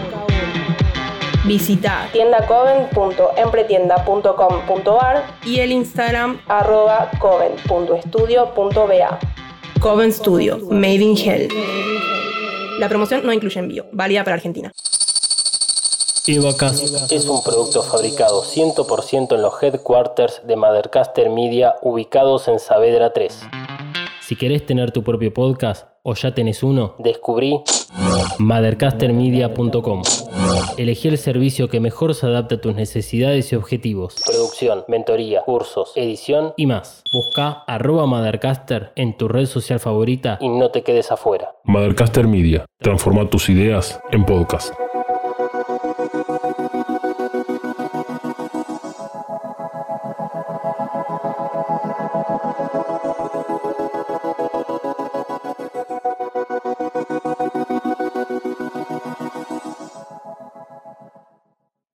Visita tiendacoven.empretienda.com.ar y el Instagram arroba coven.studio.ba. Coven Studio, Made in Hell. La promoción no incluye envío, válida para Argentina. Es un producto fabricado 100% en los headquarters de Mothercaster Media ubicados en Saavedra 3. Si querés tener tu propio podcast o ya tenés uno, Descubrí mothercastermedia.com. Elegí el servicio que mejor se adapta a tus necesidades y objetivos. producción, mentoría, cursos, edición Y más, busca arroba Mothercaster en tu red social favorita y no te quedes afuera. Mothercaster Media. Transforma tus ideas en podcast.